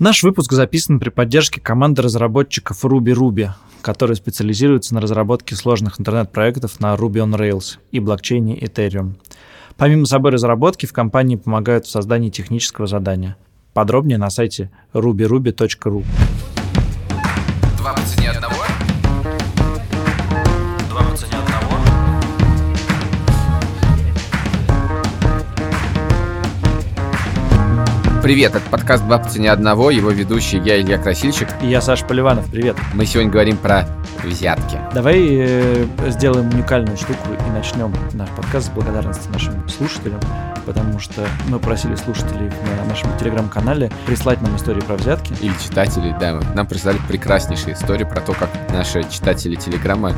Наш выпуск записан при поддержке команды разработчиков Ruby Ruby, которые специализируются на разработке сложных интернет-проектов на Ruby on Rails и блокчейне Ethereum. Помимо собой разработки, в компании помогают в создании технического задания. Подробнее на сайте rubyruby.ru. Два по цене одного? Привет, это подкаст «Два по цене одного», его ведущий я, Илья Красильщик. И я Саша Поливанов, привет. Мы сегодня говорим про взятки. Давай э, сделаем уникальную штуку и начнем наш подкаст с благодарности нашим слушателям, потому что мы просили слушателей на нашем телеграм-канале прислать нам истории про взятки. Или читателей, да, нам прислали прекраснейшие истории про то, как наши читатели Телеграма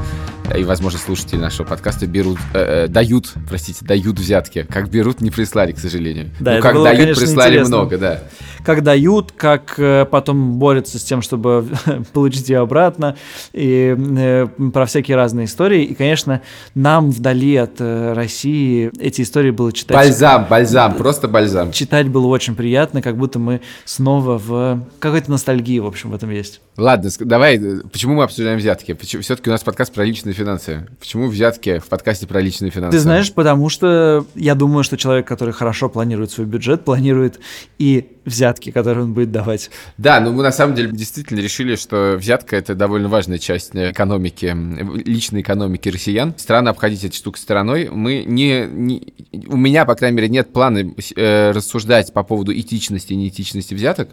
э, и, возможно, слушатели нашего подкаста берут, э, э, дают, простите, дают взятки. Как берут, не прислали, к сожалению. Да, ну, как было, дают, конечно, прислали интересно. много, да. Как дают, как э, потом борются с тем, чтобы получить ее обратно, и э, про всякие разные истории. И, конечно, нам вдали от э, России эти истории было читать. Бальзам, бальзам, просто бальзам. Читать было очень приятно, как будто мы снова в какой-то ностальгии, в общем, в этом есть. Ладно, давай, почему мы обсуждаем взятки? Все-таки у нас подкаст про личные финансы. Почему взятки в подкасте про личные финансы? Ты знаешь, потому что я думаю, что человек, который хорошо планирует свой бюджет, планирует и взятки, которые он будет давать. Да, но мы на самом деле действительно решили, что взятка это довольно важная часть э, экономики, личной экономики россиян. Странно обходить эти штуки стороной. Мы не, не- у меня, по крайней мере, нет плана э, рассуждать по поводу этичности и неэтичности взяток.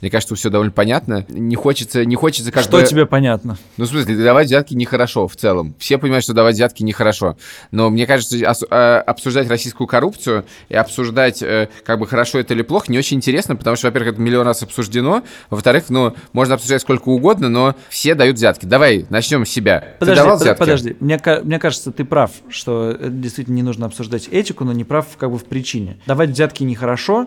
Мне кажется, все довольно понятно. Не хочется, не хочется как что бы... тебе понятно? Ну, в смысле, давать взятки нехорошо в целом. Все понимают, что давать взятки нехорошо. Но мне кажется, ос- э, обсуждать российскую коррупцию и обсуждать, э, как бы хорошо это или плохо, не очень интересно, потому что, во-первых, это миллион раз обсуждено. Во-вторых, ну, можно обсуждать сколько угодно, но все дают взятки. Давай, начнем с себя. Подожди, Ты давал под- взятки? подожди. Мне, мне кажется, ты прав, что действительно не нужно обсуждать этику, но не прав как бы в причине. Давать взятки нехорошо,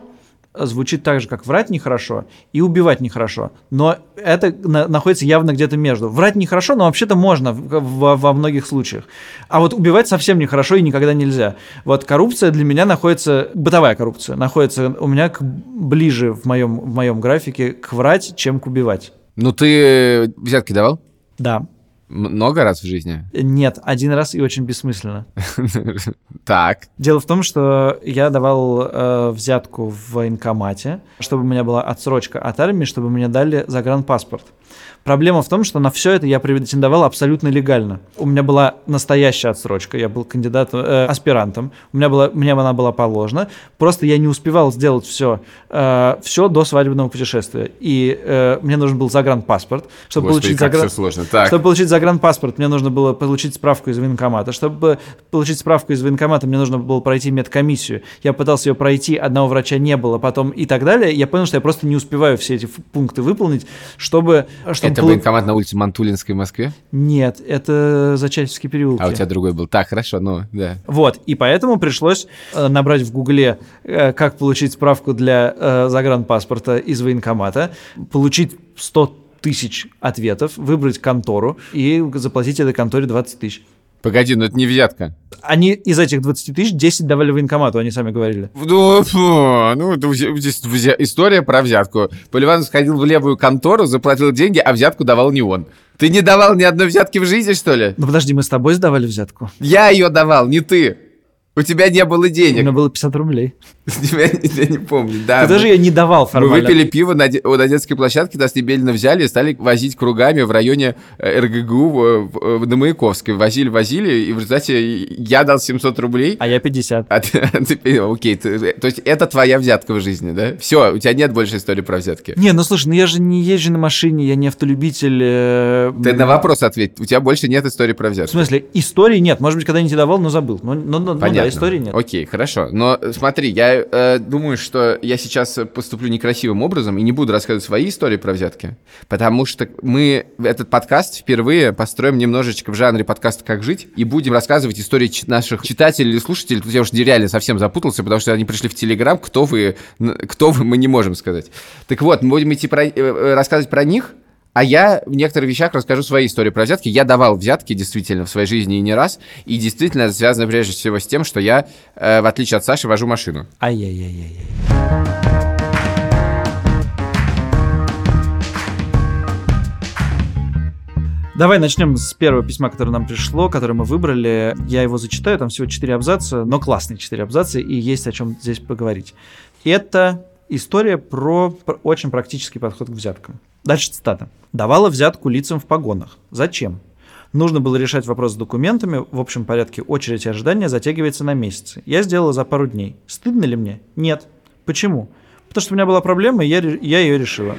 звучит так же, как врать нехорошо и убивать нехорошо. Но это на- находится явно где-то между. Врать нехорошо, но вообще-то можно в- во, во многих случаях. А вот убивать совсем нехорошо и никогда нельзя. Вот коррупция для меня находится, бытовая коррупция, находится у меня к- ближе в моем, в моем графике к врать, чем к убивать. Ну, ты э, взятки давал? Да. Много раз в жизни? Нет, один раз и очень бессмысленно. Так. Дело в том, что я давал э, взятку в военкомате, чтобы у меня была отсрочка от армии, чтобы мне дали загранпаспорт. Проблема в том, что на все это я претендовал абсолютно легально. У меня была настоящая отсрочка, я был кандидатом, э, аспирантом, у меня была, мне она была положена, просто я не успевал сделать все, э, все до свадебного путешествия. И э, мне нужен был загранпаспорт, чтобы Господи, получить загран... все сложно. Так. Чтобы получить загранпаспорт, мне нужно было получить справку из военкомата. Чтобы получить справку из военкомата, мне нужно было пройти медкомиссию. Я пытался ее пройти, одного врача не было, потом и так далее. Я понял, что я просто не успеваю все эти пункты выполнить, чтобы... чтобы Это полу- военкомат на улице Мантулинской в Москве? Нет, это Зачатевский переулок. А у тебя другой был. Так, хорошо, ну, да. Вот, и поэтому пришлось э, набрать в Гугле, э, как получить справку для э, загранпаспорта из военкомата, получить 100 тысяч ответов, выбрать контору и заплатить этой конторе 20 тысяч. Погоди, ну это не взятка. Они из этих 20 тысяч 10 давали военкомату, они сами говорили. Ну, ну, здесь история про взятку. Поливанов сходил в левую контору, заплатил деньги, а взятку давал не он. Ты не давал ни одной взятки в жизни, что ли? Ну подожди, мы с тобой сдавали взятку. Я ее давал, не ты. У тебя не было У меня денег. было 50 рублей. Я, я не помню. Да, Ты даже мы, я не давал мы формально. выпили пиво на, на детской площадке, нас немедленно взяли и стали возить кругами в районе э, РГГУ в- в- на Маяковской. Возили, возили, и в результате я дал 700 рублей. А я 50. А ты, а ты окей, ты- то есть это твоя взятка в жизни, да? Все, у тебя нет больше истории про взятки. Не, ну слушай, ну я же не езжу на машине, я не автолюбитель. э, Ты на вопрос ответь, у тебя больше нет истории про В взятки. смысле, истории нет. Может быть, когда-нибудь давал, но забыл. Ну, ну, ну, ну Понятно. истории нет. Окей, хорошо. Но э, смотри, я э, думаю, что я сейчас поступлю некрасивым образом и не буду рассказывать свои истории про взятки, потому что мы этот подкаст впервые построим немножечко в жанре подкаста «Как жить» и будем рассказывать истории наших читателей или слушателей. Тут я уже реально совсем запутался, потому что они пришли в Телеграм, кто вы, кто вы, мы не можем сказать. Так вот, мы будем идти про, э, э, рассказывать про них, а я в некоторых вещах расскажу свои истории про взятки. Я давал взятки действительно в своей жизни и не раз. И действительно это связано прежде всего с тем, что я, э, в отличие от Саши, вожу машину. Ай-яй-яй-яй. Давай начнем с первого письма, которое нам пришло, которое мы выбрали. Я его зачитаю, там всего четыре абзаца, но классные четыре абзаца, и есть о чем здесь поговорить. Это история про, очень практический подход к взяткам. Дальше цитата. «Давала взятку лицам в погонах. Зачем? Нужно было решать вопрос с документами. В общем порядке очередь ожидания затягивается на месяцы. Я сделала за пару дней. Стыдно ли мне? Нет. Почему? Потому что у меня была проблема, и я, я ее решила.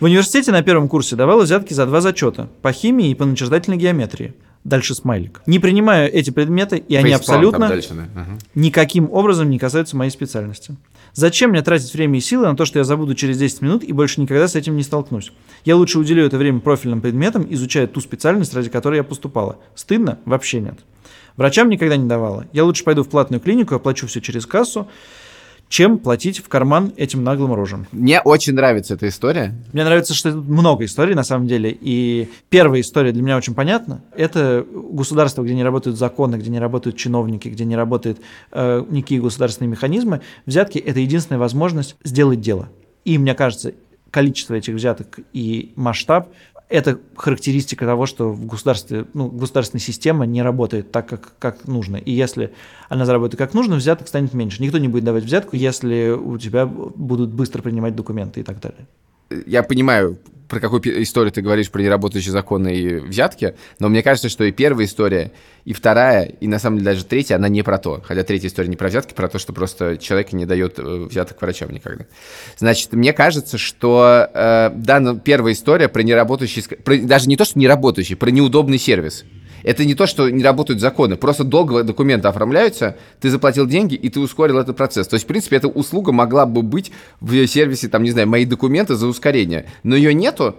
В университете на первом курсе давала взятки за два зачета по химии и по начертательной геометрии. Дальше смайлик. Не принимаю эти предметы, и они абсолютно дальше, да. ага. никаким образом не касаются моей специальности. Зачем мне тратить время и силы на то, что я забуду через 10 минут и больше никогда с этим не столкнусь? Я лучше уделю это время профильным предметам, изучая ту специальность, ради которой я поступала. Стыдно? Вообще нет. Врачам никогда не давала. Я лучше пойду в платную клинику, оплачу все через кассу, чем платить в карман этим наглым рожам. Мне очень нравится эта история. Мне нравится, что тут много историй на самом деле. И первая история для меня очень понятна. Это государство, где не работают законы, где не работают чиновники, где не работают э, никакие государственные механизмы. Взятки – это единственная возможность сделать дело. И мне кажется, количество этих взяток и масштаб это характеристика того, что в государстве, ну, государственная система не работает так, как, как нужно. И если она заработает как нужно, взяток станет меньше. Никто не будет давать взятку, если у тебя будут быстро принимать документы и так далее. Я понимаю, про какую историю ты говоришь, про неработающие законы и взятки, но мне кажется, что и первая история, и вторая, и на самом деле даже третья, она не про то. Хотя третья история не про взятки, про то, что просто человек не дает э, взяток врачам никогда. Значит, мне кажется, что э, да, первая история про неработающий, про, даже не то, что неработающий, про неудобный сервис. Это не то, что не работают законы, просто долго документы оформляются, ты заплатил деньги, и ты ускорил этот процесс. То есть, в принципе, эта услуга могла бы быть в сервисе, там, не знаю, мои документы за ускорение. Но ее нету,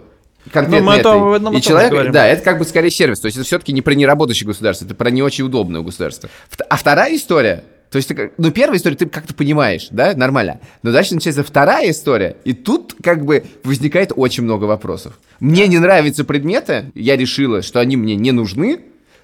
конкретно но мы это, но мы и человек, говорим. да, это как бы скорее сервис, то есть это все-таки не про неработающее государство, это про не очень удобное государство. А вторая история, то есть, ну, первая история ты как-то понимаешь, да, нормально. Но дальше начинается вторая история, и тут как бы возникает очень много вопросов. Мне не нравятся предметы, я решила, что они мне не нужны,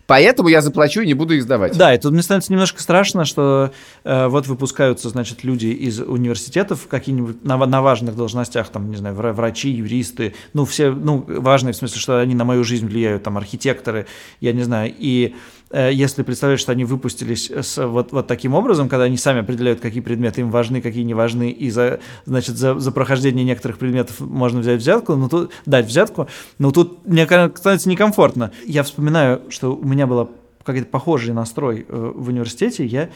Поэтому я заплачу и не буду их сдавать. Да, и тут мне становится немножко страшно, что э, вот выпускаются, значит, люди из университетов какие-нибудь на, на важных должностях, там, не знаю, врачи, юристы, ну, все, ну, важные в смысле, что они на мою жизнь влияют, там, архитекторы, я не знаю, и если представляешь, что они выпустились с, вот, вот таким образом, когда они сами определяют, какие предметы им важны, какие не важны, и за, значит, за, за прохождение некоторых предметов можно взять взятку, но тут, дать взятку, но тут мне становится некомфортно. Я вспоминаю, что у меня был какой-то похожий настрой э, в университете, я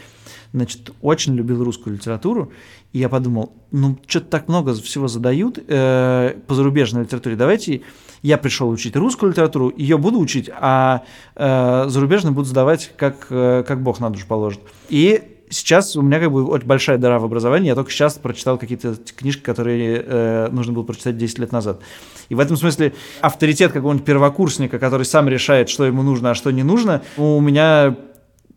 значит, очень любил русскую литературу, и я подумал, ну, что-то так много всего задают э, по зарубежной литературе, давайте я пришел учить русскую литературу, ее буду учить, а э, зарубежную буду сдавать, как, э, как Бог на душу положит. И сейчас у меня как бы очень большая дыра в образовании, я только сейчас прочитал какие-то книжки, которые э, нужно было прочитать 10 лет назад. И в этом смысле авторитет какого-нибудь первокурсника, который сам решает, что ему нужно, а что не нужно, у меня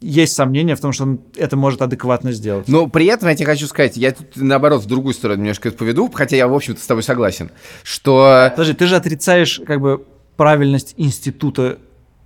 есть сомнения в том, что он это может адекватно сделать. Но при этом я тебе хочу сказать, я тут наоборот в другую сторону немножко поведу, хотя я, в общем-то, с тобой согласен, что... Подожди, ты же отрицаешь как бы правильность института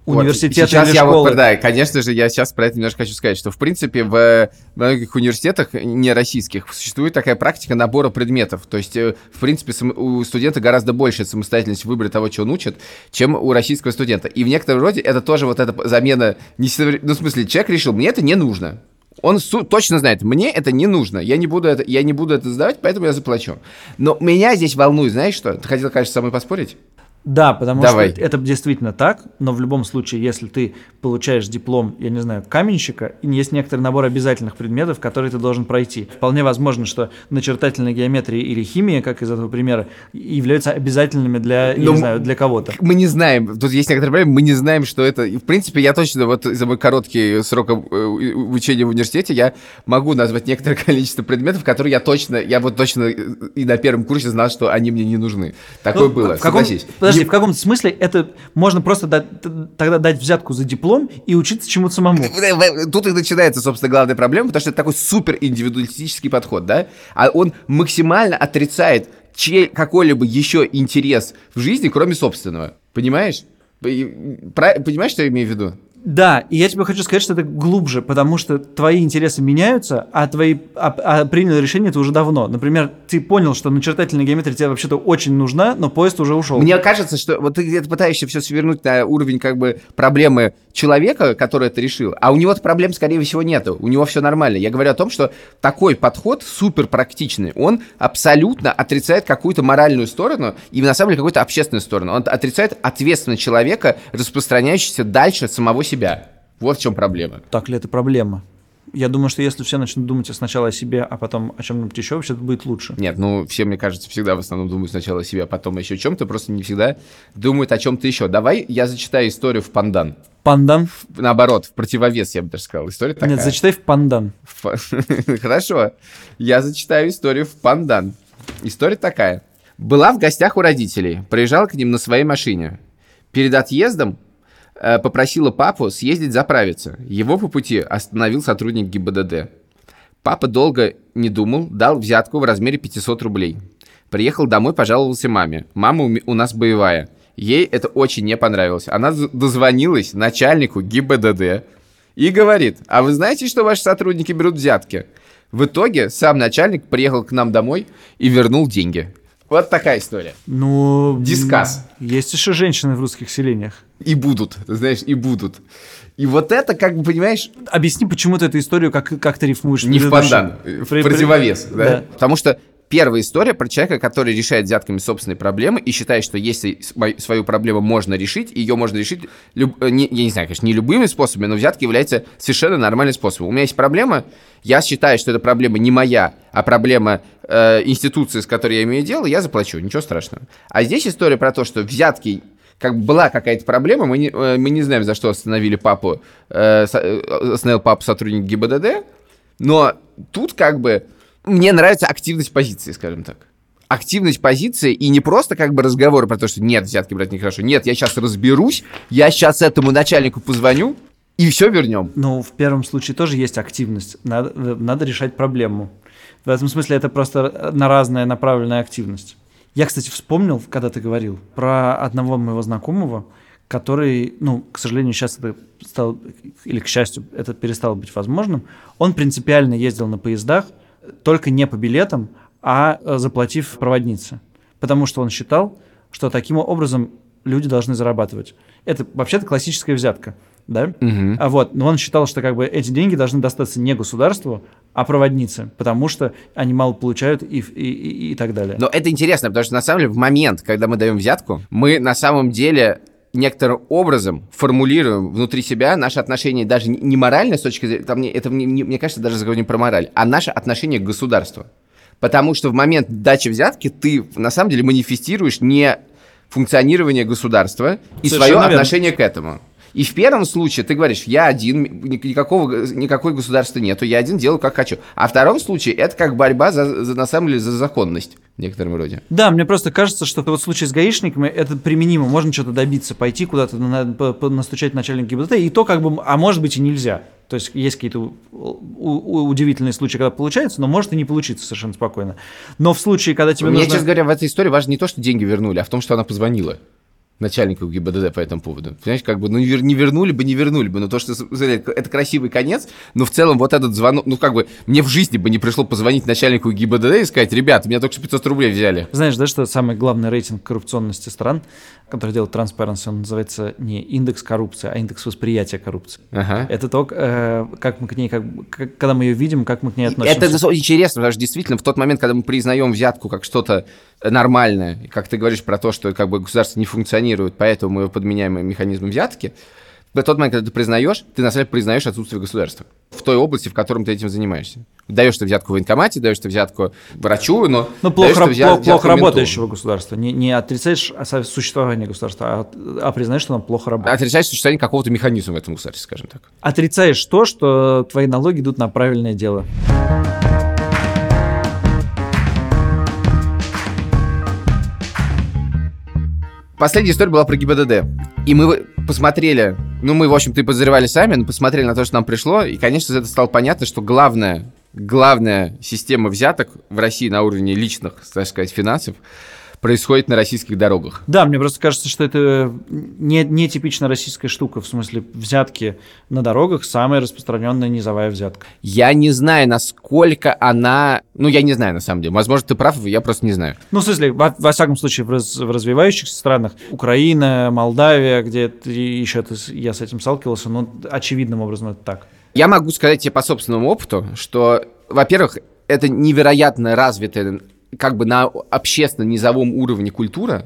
университеты вот, сейчас или я школы. Вот, да, конечно же, я сейчас про это немножко хочу сказать, что, в принципе, в многих университетах, не российских, существует такая практика набора предметов. То есть, э, в принципе, у студента гораздо больше самостоятельность в выборе того, чего он учит, чем у российского студента. И в некотором роде это тоже вот эта замена, не, ну, в смысле, человек решил, мне это не нужно. Он точно знает, мне это не нужно, я не буду это, я не буду это сдавать, поэтому я заплачу. Но меня здесь волнует, знаешь что? Ты хотел, конечно, со мной поспорить? Да, потому Давай. что это действительно так, но в любом случае, если ты получаешь диплом, я не знаю, каменщика, есть некоторый набор обязательных предметов, которые ты должен пройти. Вполне возможно, что начертательная геометрия или химия, как из этого примера, являются обязательными для, я не знаю, для кого-то. Мы не знаем, тут есть некоторые проблемы, мы не знаем, что это... В принципе, я точно, вот за мой короткий срок обучения в университете, я могу назвать некоторое количество предметов, которые я точно, я вот точно и на первом курсе знал, что они мне не нужны. Такое ну, было, в каком, согласись. Подожди, подожди, в каком-то смысле это можно просто дать, тогда дать взятку за диплом и учиться чему-то самому. Тут и начинается, собственно, главная проблема, потому что это такой супер индивидуалистический подход, да? А он максимально отрицает чей какой-либо еще интерес в жизни, кроме собственного. Понимаешь? Понимаешь, что я имею в виду? Да, и я тебе хочу сказать, что это глубже, потому что твои интересы меняются, а твои а, а принял решение это уже давно. Например, ты понял, что начертательная геометрия тебе вообще-то очень нужна, но поезд уже ушел. Мне кажется, что вот ты где-то пытаешься все свернуть на уровень как бы проблемы человека, который это решил, а у него проблем, скорее всего, нету. У него все нормально. Я говорю о том, что такой подход супер практичный. Он абсолютно отрицает какую-то моральную сторону и на самом деле какую-то общественную сторону. Он отрицает ответственность человека, распространяющийся дальше самого себя себя. Вот в чем проблема. Так ли это проблема? Я думаю, что если все начнут думать сначала о себе, а потом о чем-нибудь еще, вообще это будет лучше. Нет, ну все, мне кажется, всегда в основном думают сначала о себе, а потом еще о чем-то, просто не всегда думают о чем-то еще. Давай я зачитаю историю в Пандан. Пандан? Наоборот, в противовес, я бы даже сказал. История такая. Нет, зачитай в Пандан. Хорошо. Я зачитаю историю в Пандан. История такая. Была в гостях у родителей, приезжала к ним на своей машине. Перед отъездом попросила папу съездить заправиться. Его по пути остановил сотрудник ГИБДД. Папа долго не думал, дал взятку в размере 500 рублей. Приехал домой, пожаловался маме. Мама у нас боевая. Ей это очень не понравилось. Она дозвонилась начальнику ГИБДД и говорит, а вы знаете, что ваши сотрудники берут взятки? В итоге сам начальник приехал к нам домой и вернул деньги. Вот такая история. Ну... Дискас. Есть еще женщины в русских селениях. И будут, ты знаешь, и будут. И вот это, как бы, понимаешь... Объясни, почему ты эту историю, как, как ты рифмуешь. Не в пандан, в противовес, да? да? Потому что первая история про человека, который решает взятками собственные проблемы и считает, что если свою проблему можно решить, ее можно решить, люб, не, я не знаю, конечно, не любыми способами, но взятки является совершенно нормальным способом. У меня есть проблема, я считаю, что эта проблема не моя, а проблема э, институции, с которой я имею дело, я заплачу, ничего страшного. А здесь история про то, что взятки как бы была какая-то проблема, мы не, э, мы не знаем, за что остановили папу, э, э, остановил папу сотрудник ГИБДД, но тут как бы мне нравится активность позиции, скажем так. Активность позиции и не просто как бы разговоры про то, что нет, взятки брать нехорошо. Нет, я сейчас разберусь, я сейчас этому начальнику позвоню, и все вернем. Ну, в первом случае тоже есть активность. Надо, надо решать проблему. В этом смысле это просто на разная направленная активность. Я, кстати, вспомнил, когда ты говорил, про одного моего знакомого, который, ну, к сожалению, сейчас это стало, или к счастью, это перестало быть возможным. Он принципиально ездил на поездах, только не по билетам, а э, заплатив проводнице. Потому что он считал, что таким образом люди должны зарабатывать. Это вообще-то классическая взятка, да? Угу. А вот, но он считал, что как бы эти деньги должны достаться не государству, а проводнице, потому что они мало получают и, и, и, и так далее. Но это интересно, потому что на самом деле в момент, когда мы даем взятку, мы на самом деле некоторым образом формулируем внутри себя наши отношения даже не морально с точки зрения, там, это мне, мне кажется даже разговор не про мораль, а наше отношение к государству. Потому что в момент дачи взятки ты на самом деле манифестируешь не функционирование государства и Совершенно свое верно. отношение к этому. И в первом случае ты говоришь, я один, никакого, никакой государства нету, я один делаю как хочу. А в втором случае это как борьба за, за на самом деле за законность в некотором роде. Да, мне просто кажется, что вот в случае с гаишниками это применимо, можно что-то добиться, пойти куда-то, настучать начальник ГИБДД, и то как бы, а может быть и нельзя. То есть есть какие-то удивительные случаи, когда получается, но может и не получиться совершенно спокойно. Но в случае, когда тебе Мне, нужно... честно говоря, в этой истории важно не то, что деньги вернули, а в том, что она позвонила начальнику ГИБДД по этому поводу. Понимаешь, как бы, ну, не вернули бы, не вернули бы. Но то, что это красивый конец, но в целом вот этот звонок, ну, как бы, мне в жизни бы не пришло позвонить начальнику ГИБДД и сказать, ребят, меня только что 500 рублей взяли. Знаешь, да, что самый главный рейтинг коррупционности стран, который делает Transparency, он называется не индекс коррупции, а индекс восприятия коррупции. Ага. Это то, э, как мы к ней, как, когда мы ее видим, как мы к ней относимся. Это интересно, потому что действительно в тот момент, когда мы признаем взятку как что-то нормальное, как ты говоришь про то, что как бы государство не функционирует, поэтому мы его подменяем механизмом взятки, в тот момент, когда ты признаешь, ты на самом деле признаешь отсутствие государства в той области, в котором ты этим занимаешься. Даешь ты взятку в военкомате, даешь ты взятку врачу, но... Ну, плохо, раб- взят, плохо работающего государства. Не, не отрицаешь существование государства, а, а признаешь, что оно плохо работает. Отрицаешь существование какого-то механизма в этом государстве, скажем так. Отрицаешь то, что твои налоги идут на правильное дело. Последняя история была про ГИБДД. И мы посмотрели, ну, мы, в общем-то, и подозревали сами, но посмотрели на то, что нам пришло, и, конечно, из этого стало понятно, что главная, главная система взяток в России на уровне личных, так сказать, финансов происходит на российских дорогах. Да, мне просто кажется, что это не, не типично российская штука, в смысле взятки на дорогах самая распространенная низовая взятка. Я не знаю, насколько она... Ну, я не знаю, на самом деле. Возможно, ты прав, я просто не знаю. Ну, в смысле, во, во всяком случае, в, раз, в развивающихся странах, Украина, Молдавия, где еще ты, я с этим сталкивался, ну, очевидным образом это так. Я могу сказать тебе по собственному опыту, что, во-первых, это невероятно развитая как бы на общественно-низовом уровне культура,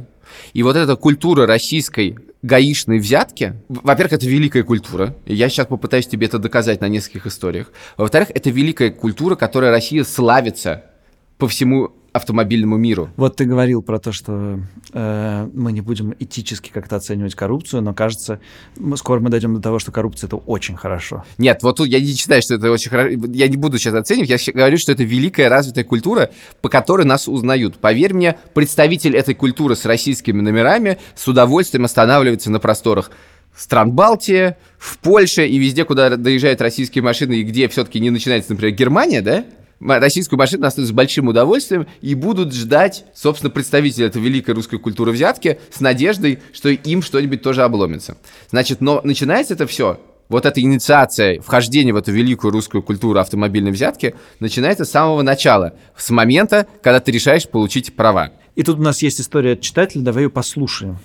и вот эта культура российской гаишной взятки, во-первых, это великая культура, я сейчас попытаюсь тебе это доказать на нескольких историях. Во-вторых, это великая культура, которой Россия славится по всему автомобильному миру. Вот ты говорил про то, что э, мы не будем этически как-то оценивать коррупцию, но кажется, мы, скоро мы дойдем до того, что коррупция это очень хорошо. Нет, вот тут я не считаю, что это очень хорошо. Я не буду сейчас оценивать, я говорю, что это великая развитая культура, по которой нас узнают. Поверь мне, представитель этой культуры с российскими номерами с удовольствием останавливается на просторах стран Балтии, в Польше и везде, куда доезжают российские машины, и где все-таки не начинается, например, Германия, да, российскую машину оставят с большим удовольствием и будут ждать, собственно, представителей этой великой русской культуры взятки с надеждой, что им что-нибудь тоже обломится. Значит, но начинается это все вот эта инициация, вхождение в эту великую русскую культуру автомобильной взятки начинается с самого начала, с момента, когда ты решаешь получить права. И тут у нас есть история от читателя, давай ее послушаем.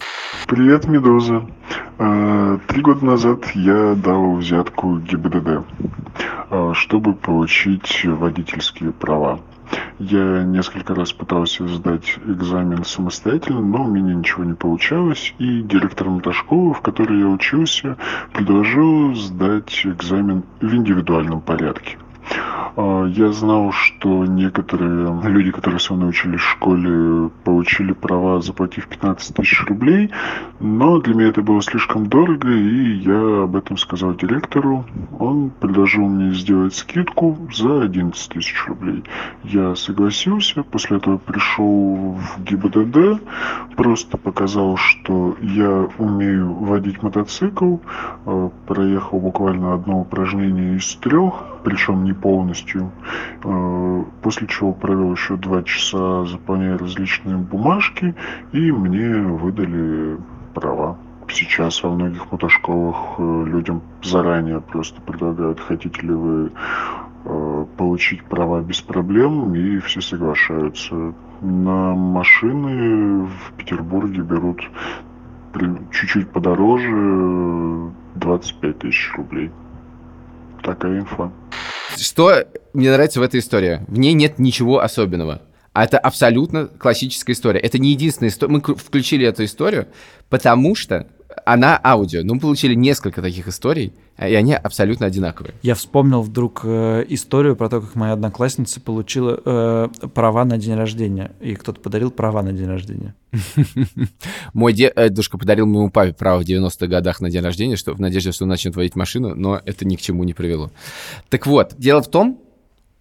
Привет, Медуза. А, три года назад я дал взятку ГИБДД, а, чтобы получить водительские права. Я несколько раз пытался сдать экзамен самостоятельно, но у меня ничего не получалось, и директор мотошколы, в которой я учился, предложил сдать экзамен в индивидуальном порядке. А, я знал, что некоторые люди, которые со мной учились в школе, получили права, заплатив 15 тысяч рублей, но для меня это было слишком дорого, и я об этом сказал директору. Он предложил мне сделать скидку за 11 тысяч рублей. Я согласился, после этого пришел в ГИБДД, просто показал, что я умею водить мотоцикл, а, проехал буквально одно упражнение из трех, причем не полностью. Э, после чего провел еще два часа, заполняя различные бумажки, и мне выдали права. Сейчас во многих мотошколах э, людям заранее просто предлагают, хотите ли вы э, получить права без проблем, и все соглашаются. На машины в Петербурге берут чуть-чуть подороже 25 тысяч рублей. Такая инфа. Что мне нравится в этой истории? В ней нет ничего особенного. А это абсолютно классическая история. Это не единственная история. Мы включили эту историю, потому что она аудио. Ну, мы получили несколько таких историй, и они абсолютно одинаковые. Я вспомнил вдруг э, историю про то, как моя одноклассница получила э, права на день рождения. И кто-то подарил права на день рождения. Мой дедушка подарил моему папе право в 90-х годах на день рождения, что в надежде, что он начнет водить машину, но это ни к чему не привело. Так вот, дело в том,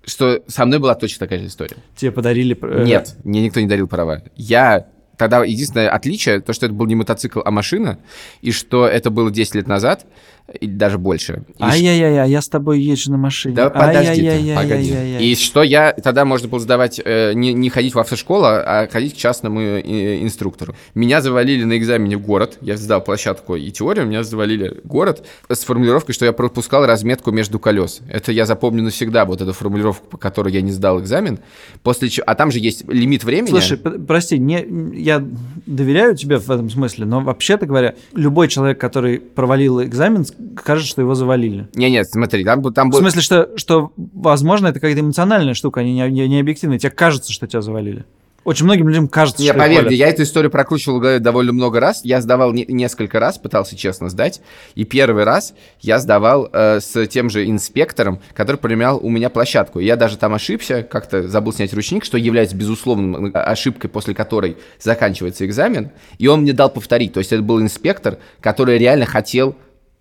что со мной была точно такая же история. Тебе подарили... Э... Нет, мне никто не дарил права. Я тогда единственное отличие, то, что это был не мотоцикл, а машина, и что это было 10 лет назад, или даже больше. Ай-яй-яй, я с тобой езжу на машине. Да подожди ты, погоди. И что я, тогда можно было сдавать, э, не, не ходить в автошколу, а ходить к частному э, инструктору. Меня завалили на экзамене в город, я сдал площадку и теорию, меня завалили город с формулировкой, что я пропускал разметку между колес. Это я запомню навсегда, вот эту формулировку, по которой я не сдал экзамен. После чего, а там же есть лимит времени. Слушай, прости, не, я доверяю тебе в этом смысле, но вообще-то говоря, любой человек, который провалил экзамен, кажется, что его завалили. Не-нет, смотри, там, там был... В смысле, что, что возможно, это какая-то эмоциональная штука, они не, не, не объективные. Тебе кажется, что тебя завалили. Очень многим людям кажется, не, что поверь мне, я эту историю прокручивал довольно много раз. Я сдавал не, несколько раз, пытался честно сдать. И первый раз я сдавал э, с тем же инспектором, который применял у меня площадку. Я даже там ошибся, как-то забыл снять ручник, что является безусловно ошибкой, после которой заканчивается экзамен. И он мне дал повторить. То есть это был инспектор, который реально хотел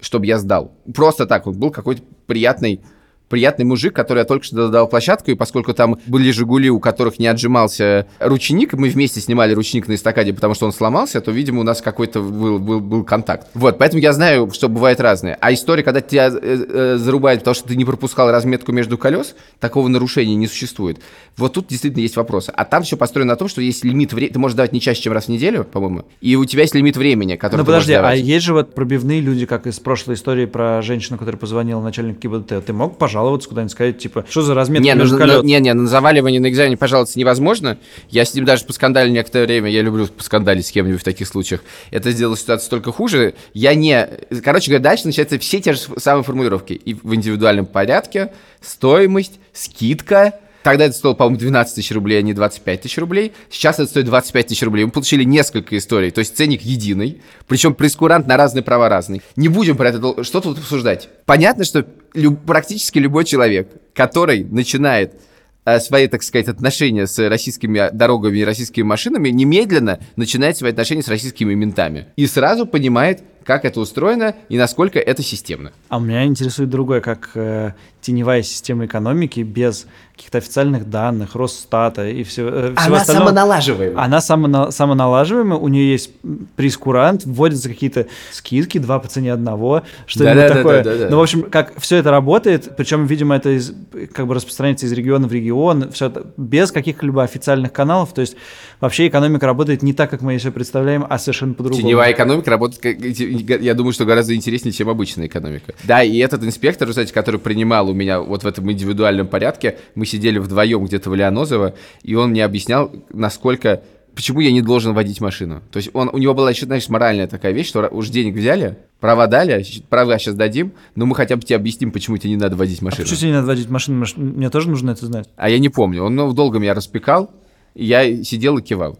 чтобы я сдал. Просто так вот был какой-то приятный приятный мужик, который я только что дал площадку, и поскольку там были «Жигули», у которых не отжимался ручник, мы вместе снимали ручник на эстакаде, потому что он сломался, то, видимо, у нас какой-то был, был, был контакт. Вот, поэтому я знаю, что бывает разное. А история, когда тебя э, э, зарубают, потому что ты не пропускал разметку между колес, такого нарушения не существует. Вот тут действительно есть вопросы. А там все построено на том, что есть лимит времени, ты можешь давать не чаще, чем раз в неделю, по-моему, и у тебя есть лимит времени, который Ну подожди, а есть же вот пробивные люди, как из прошлой истории про женщину, которая позвонила начальнику ГИБДД. Ты мог пожаловаться куда-нибудь, сказать, типа, что за разметка Не, ну, между на- колес? не, не, на заваливание на экзамене, пожалуйста, невозможно. Я с ним даже поскандалил некоторое время. Я люблю поскандалить с кем-нибудь в таких случаях. Это сделало ситуацию только хуже. Я не... Короче говоря, дальше начинаются все те же самые формулировки. И в индивидуальном порядке стоимость, скидка. Тогда это стоило, по-моему, 12 тысяч рублей, а не 25 тысяч рублей. Сейчас это стоит 25 тысяч рублей. Мы получили несколько историй. То есть ценник единый. Причем прескурант на разные права разный. Не будем про это... Что тут обсуждать? Понятно, что лю- практически любой человек, который начинает э, свои, так сказать, отношения с российскими дорогами и российскими машинами, немедленно начинает свои отношения с российскими ментами. И сразу понимает, как это устроено и насколько это системно. А меня интересует другое, как э, теневая система экономики без каких-то официальных данных, Росстата и все, э, всего остального. самоналаживаемая. Она самона- самоналаживаемая, у нее есть прескурант, вводятся какие-то скидки, два по цене одного, что-нибудь Да-да-да-да-да-да. такое. Ну, в общем, как все это работает, причем, видимо, это из- как бы распространяется из региона в регион, все это без каких-либо официальных каналов, то есть вообще экономика работает не так, как мы ее себе представляем, а совершенно по-другому. Теневая экономика работает, как- я думаю, что гораздо интереснее, чем обычная экономика. Да, и этот инспектор, кстати, который принимал у меня вот в этом индивидуальном порядке, мы сидели вдвоем где-то в Леонозово, и он мне объяснял, насколько почему я не должен водить машину. То есть он, у него была еще, знаешь, моральная такая вещь, что уж денег взяли, права дали, щ- права сейчас дадим, но мы хотя бы тебе объясним, почему тебе не надо водить А машину. почему тебе не надо водить машину? Маш- Мне тоже нужно это знать. А я не помню. Он ну, долго меня распекал, и я сидел и кивал.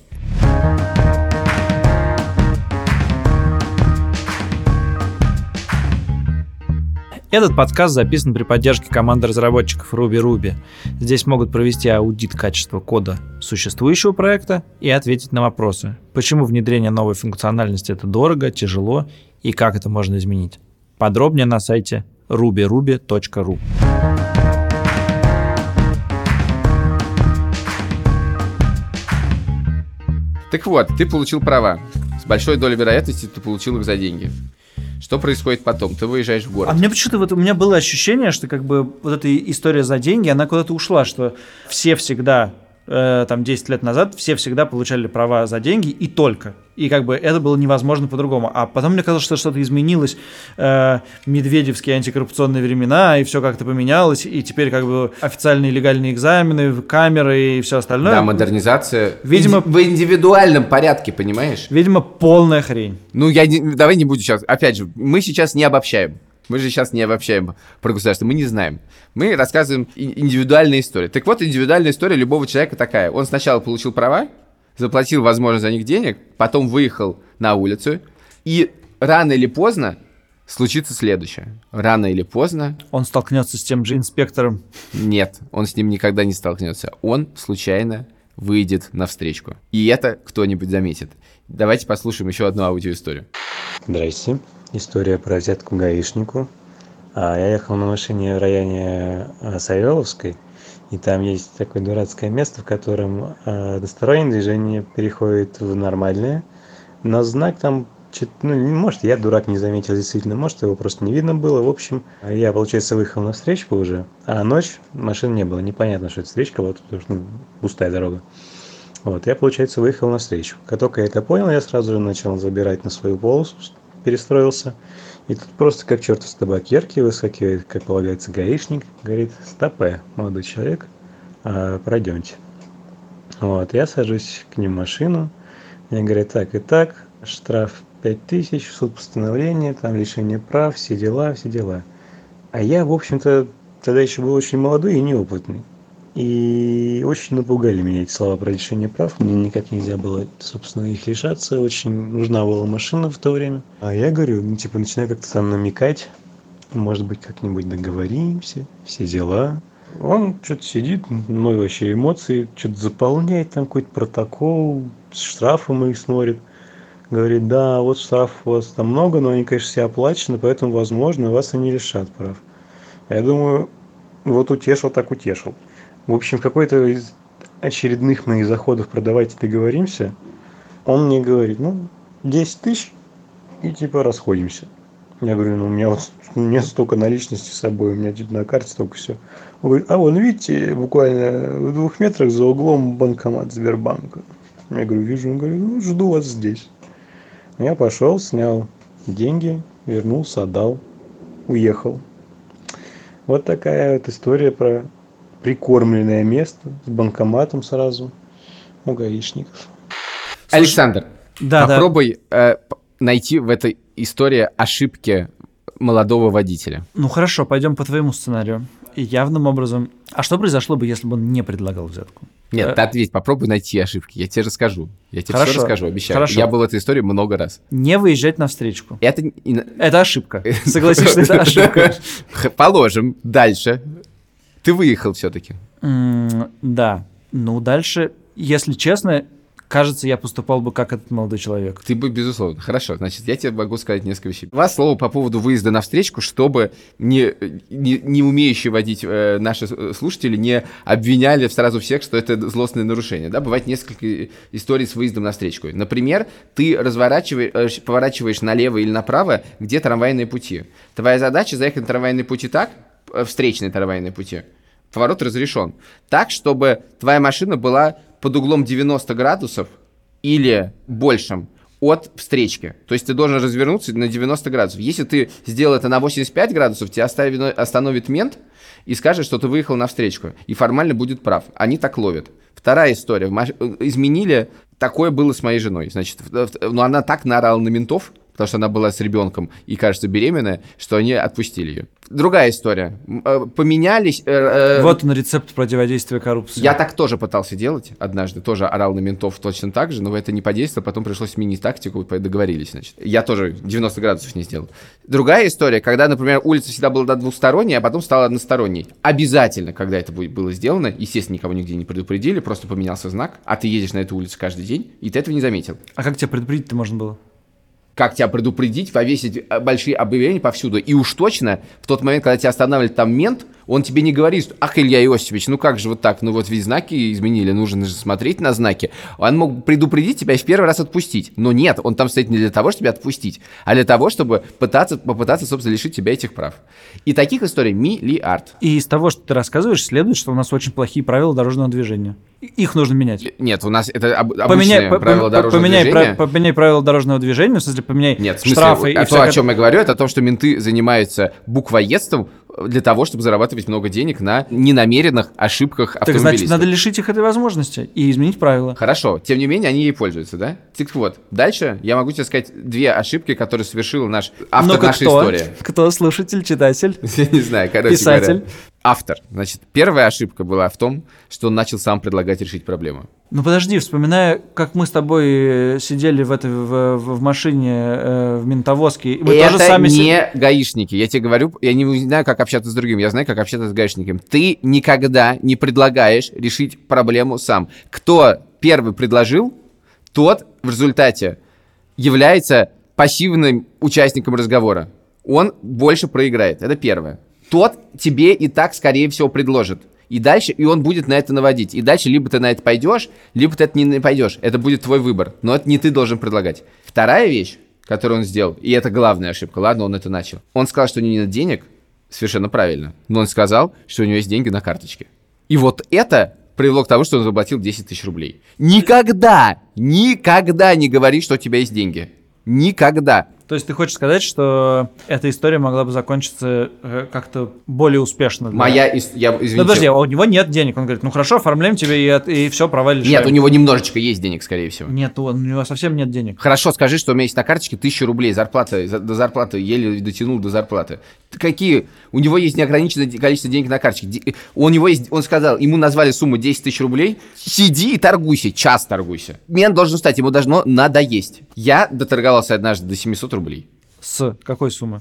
Этот подкаст записан при поддержке команды разработчиков Ruby Ruby. Здесь могут провести аудит качества кода существующего проекта и ответить на вопросы, почему внедрение новой функциональности это дорого, тяжело и как это можно изменить. Подробнее на сайте rubyruby.ru. Так вот, ты получил права. С большой долей вероятности ты получил их за деньги. Что происходит потом? Ты выезжаешь в город. А мне почему-то вот у меня было ощущение, что как бы вот эта история за деньги, она куда-то ушла, что все всегда э, там 10 лет назад все всегда получали права за деньги и только. И как бы это было невозможно по-другому. А потом мне казалось, что что-то изменилось, э, медведевские антикоррупционные времена, и все как-то поменялось, и теперь как бы официальные легальные экзамены, камеры и все остальное. Да, модернизация. Видимо- Инди- в индивидуальном порядке, понимаешь? Видимо, полная хрень. Ну, я не, давай не буду сейчас. Опять же, мы сейчас не обобщаем. Мы же сейчас не обобщаем про государство, мы не знаем. Мы рассказываем индивидуальные истории. Так вот, индивидуальная история любого человека такая. Он сначала получил права, заплатил, возможно, за них денег, потом выехал на улицу, и рано или поздно случится следующее. Рано или поздно Он столкнется с тем же инспектором. нет, он с ним никогда не столкнется. Он случайно выйдет на встречку. И это кто-нибудь заметит. Давайте послушаем еще одну аудиоисторию. Здрасте. История про взятку гаишнику. А, Я ехал на машине в районе а, Савеловской, и там есть такое дурацкое место, в котором а, одностороннее движение переходит в нормальное, но знак там ну, может, я дурак не заметил действительно, может, его просто не видно было. В общем, я, получается, выехал на встречку уже, а ночь машин не было. Непонятно, что это встречка, вот, потому что ну, пустая дорога. Вот, я, получается, выехал на встречу. Как только я это понял, я сразу же начал забирать на свою полосу, перестроился. И тут просто как черт из табакерки выскакивает, как полагается, гаишник. Говорит, стопе, молодой человек, а, пройдемте. Вот, я сажусь к ним в машину. Мне говорят, так и так, штраф 5000, суд постановление, там лишение прав, все дела, все дела. А я, в общем-то, тогда еще был очень молодой и неопытный. И очень напугали меня эти слова про лишение прав. Мне никак нельзя было, собственно, их лишаться. Очень нужна была машина в то время. А я говорю, ну, типа, начинаю как-то там намекать. Может быть, как-нибудь договоримся, все дела. Он что-то сидит, ну вообще эмоции, что-то заполняет там какой-то протокол, с штрафом их смотрит. Говорит, да, вот штрафов у вас там много, но они, конечно, все оплачены, поэтому, возможно, вас и не лишат прав. Я думаю, вот утешил, так утешил. В общем, в какой-то из очередных моих заходов продавайте договоримся, он мне говорит, ну, 10 тысяч, и типа расходимся. Я говорю, ну у меня вот нет столько наличности с собой, у меня типа на карте столько все. Он говорит, а вон видите, буквально в двух метрах за углом банкомат Сбербанка. Я говорю, вижу, он говорит, ну жду вас здесь. Я пошел, снял деньги, вернулся, отдал, уехал. Вот такая вот история про прикормленное место с банкоматом сразу у гаишников. Александр, Да, да. попробуй э, п- найти в этой истории ошибки молодого водителя. Ну хорошо, пойдем по твоему сценарию. И явным образом. А что произошло бы, если бы он не предлагал взятку? Нет, Э, ты ответь, попробуй найти ошибки. Я тебе расскажу. Я тебе Хорошо. все расскажу, обещаю. Хорошо. Я был в этой истории много раз. Не выезжать на встречку. Это... Это ошибка. Согласись, что это ошибка. Положим. Дальше. Ты выехал все-таки. Да. Ну, дальше, если честно, кажется, я поступал бы как этот молодой человек. Ты бы, безусловно. Хорошо, значит, я тебе могу сказать несколько вещей. Два слова по поводу выезда на встречку, чтобы не, не, не умеющие водить э, наши с- слушатели не обвиняли сразу всех, что это злостное нарушение. Да? Бывает несколько историй с выездом на встречку. Например, ты разворачиваешь, э, поворачиваешь налево или направо, где трамвайные пути. Твоя задача заехать на трамвайные пути так, э, встречные трамвайные пути, поворот разрешен, так, чтобы твоя машина была под углом 90 градусов или большим от встречки. То есть ты должен развернуться на 90 градусов. Если ты сделал это на 85 градусов, тебя оставит- остановит мент и скажет, что ты выехал на встречку. И формально будет прав. Они так ловят. Вторая история. Э, Изменили... Такое было с моей женой. Значит, но она так наорала на ментов, потому что она была с ребенком и, кажется, беременная, что они отпустили ее. Другая история. Э, Поменялись... э, э, Вот он рецепт противодействия коррупции. я так тоже пытался делать однажды, тоже орал на ментов точно так же, но это не подействовало, потом пришлось сменить тактику, договорились, значит. Я тоже 90 градусов не сделал. Другая история, когда, например, улица всегда была двухсторонняя, а потом стала односторонней. Обязательно, когда это было сделано, естественно, никого нигде не предупредили, просто поменялся знак, а ты едешь на эту улицу каждый день, и ты этого не заметил. А как тебя предупредить-то можно было? Как тебя предупредить, повесить э, большие объявления повсюду. И уж точно, в тот момент, когда тебя останавливает там мент, он тебе не говорит, ах, Илья Иосифович, ну как же вот так, ну вот ведь знаки изменили, нужно же смотреть на знаки. Он мог предупредить тебя и в первый раз отпустить. Но нет, он там стоит не для того, чтобы тебя отпустить, а для того, чтобы пытаться, попытаться, собственно, лишить тебя этих прав. И таких историй миллиард. И из того, что ты рассказываешь, следует, что у нас очень плохие правила дорожного движения. Их нужно менять. Нет, у нас это об- Поменяй, по- правила дорожного поменяй, движения. пра- поменяй правила дорожного движения, в смысле, поменяй Нет, в смысле, штрафы а и то, всякое- о чем я говорю, это о том, что менты занимаются буквоедством для того, чтобы зарабатывать много денег на ненамеренных ошибках Так автомобилистов. значит, надо лишить их этой возможности и изменить правила. Хорошо, тем не менее, они ей пользуются, да? Так вот, дальше я могу тебе сказать две ошибки, которые совершил наш автор Ну-ка, нашей кто? истории. Кто слушатель, читатель? Я не знаю, короче Писатель. говоря. Автор. Значит, первая ошибка была в том, что он начал сам предлагать решить проблему. Ну подожди, вспоминая, как мы с тобой э, сидели в этой в, в- машине э, в ментовозке, мы это тоже сами си- не гаишники. Я тебе говорю, я не знаю, как общаться с другим, я знаю, как общаться с гаишником. Ты никогда не предлагаешь решить проблему сам. Кто первый предложил, тот в результате является пассивным участником разговора. Он больше проиграет. Это первое. Тот тебе и так, скорее всего, предложит. И дальше, и он будет на это наводить. И дальше либо ты на это пойдешь, либо ты это не пойдешь. Это будет твой выбор. Но это не ты должен предлагать. Вторая вещь, которую он сделал, и это главная ошибка, ладно, он это начал. Он сказал, что у него нет денег, совершенно правильно. Но он сказал, что у него есть деньги на карточке. И вот это привело к тому, что он заплатил 10 тысяч рублей. Никогда, никогда не говори, что у тебя есть деньги. Никогда. То есть ты хочешь сказать, что эта история могла бы закончиться э, как-то более успешно? да? Моя... ис- Я, извините. Ну подожди, а у него нет денег. Он говорит, ну хорошо, оформляем тебе и, и все, права лишаем. Нет, у него немножечко есть денег, скорее всего. Нет, у него совсем нет денег. Хорошо, скажи, что у меня есть на карточке 1000 рублей, зарплата, за- до зарплаты, еле дотянул до зарплаты. Ты Какие? У него есть неограниченное количество денег на карточке. У него есть, он сказал, ему назвали сумму 10 тысяч рублей, сиди и торгуйся, час торгуйся. Мент должен стать, ему должно надоесть. Я доторговался однажды до 700 рублей. С какой суммы?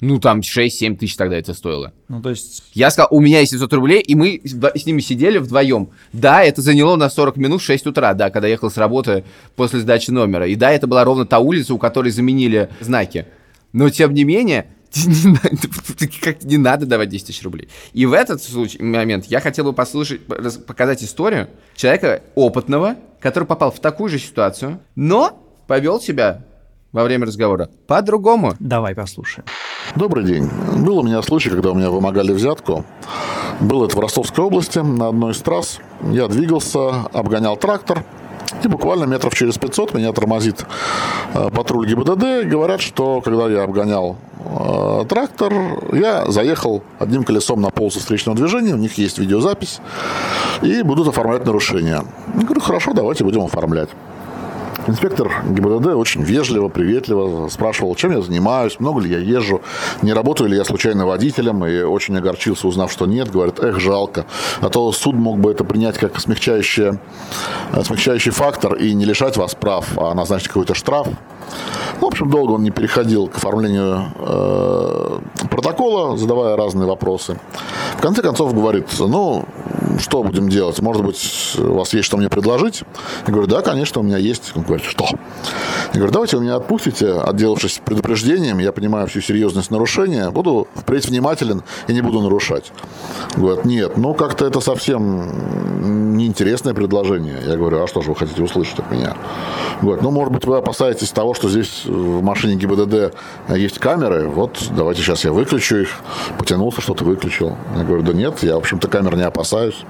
Ну, там 6-7 тысяч тогда это стоило. Ну то есть... Я сказал, у меня есть 700 рублей, и мы с ними сидели вдвоем. Да, это заняло на 40 минут в 6 утра, да, когда ехал с работы после сдачи номера. И да, это была ровно та улица, у которой заменили знаки. Но, тем не менее, Как не надо давать 10 тысяч рублей. И в этот случай, момент я хотел бы послушать, показать историю человека опытного, который попал в такую же ситуацию, но повел себя во время разговора по-другому. Давай послушаем. Добрый день. Был у меня случай, когда у меня вымогали взятку. Было это в Ростовской области, на одной из трасс. Я двигался, обгонял трактор. И буквально метров через 500 меня тормозит э, патруль ГИБДД. Говорят, что когда я обгонял э, трактор, я заехал одним колесом на полосу встречного движения. У них есть видеозапись. И будут оформлять нарушения. Я говорю, хорошо, давайте будем оформлять. Инспектор ГИБДД очень вежливо, приветливо спрашивал, чем я занимаюсь, много ли я езжу, не работаю ли я случайно водителем, и очень огорчился, узнав, что нет. Говорит, эх, жалко. А то суд мог бы это принять как смягчающее, э, смягчающий фактор и не лишать вас прав, а назначить какой-то штраф. В общем, долго он не переходил к оформлению э, протокола, задавая разные вопросы. В конце концов говорит, ну, что будем делать? Может быть, у вас есть что мне предложить? Я говорю, да, конечно, у меня есть. Он говорит, что? Я говорю, давайте вы меня отпустите, отделавшись предупреждением, я понимаю всю серьезность нарушения, буду впредь внимателен и не буду нарушать. Говорят, нет, ну как-то это совсем неинтересное предложение. Я говорю, а что же вы хотите услышать от меня? Говорят, ну, может быть, вы опасаетесь того, что здесь в машине ГИБДД есть камеры, вот давайте сейчас я выключу их. Потянулся, что-то выключил. Я говорю, да нет, я, в общем-то, камер не опасаюсь.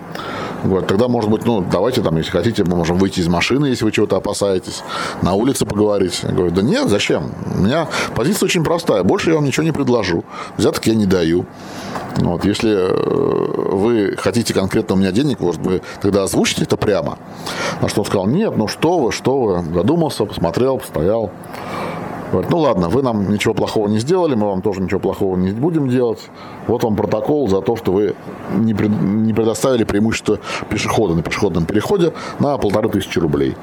Говорят, тогда, может быть, ну, давайте там, если хотите, мы можем выйти из машины, если вы чего-то опасаетесь, на улице поговорить. Я говорю, да нет, зачем? У меня позиция очень простая. Больше я вам ничего не предложу. Взяток я не даю. Вот, если э, вы хотите конкретно у меня денег, может, вы тогда озвучите это прямо. На что он сказал, нет, ну что вы, что вы. Задумался, посмотрел, постоял. Говорит, ну ладно, вы нам ничего плохого не сделали, мы вам тоже ничего плохого не будем делать. Вот вам протокол за то, что вы не, пред- не предоставили преимущество пешехода на пешеходном переходе на полторы тысячи рублей.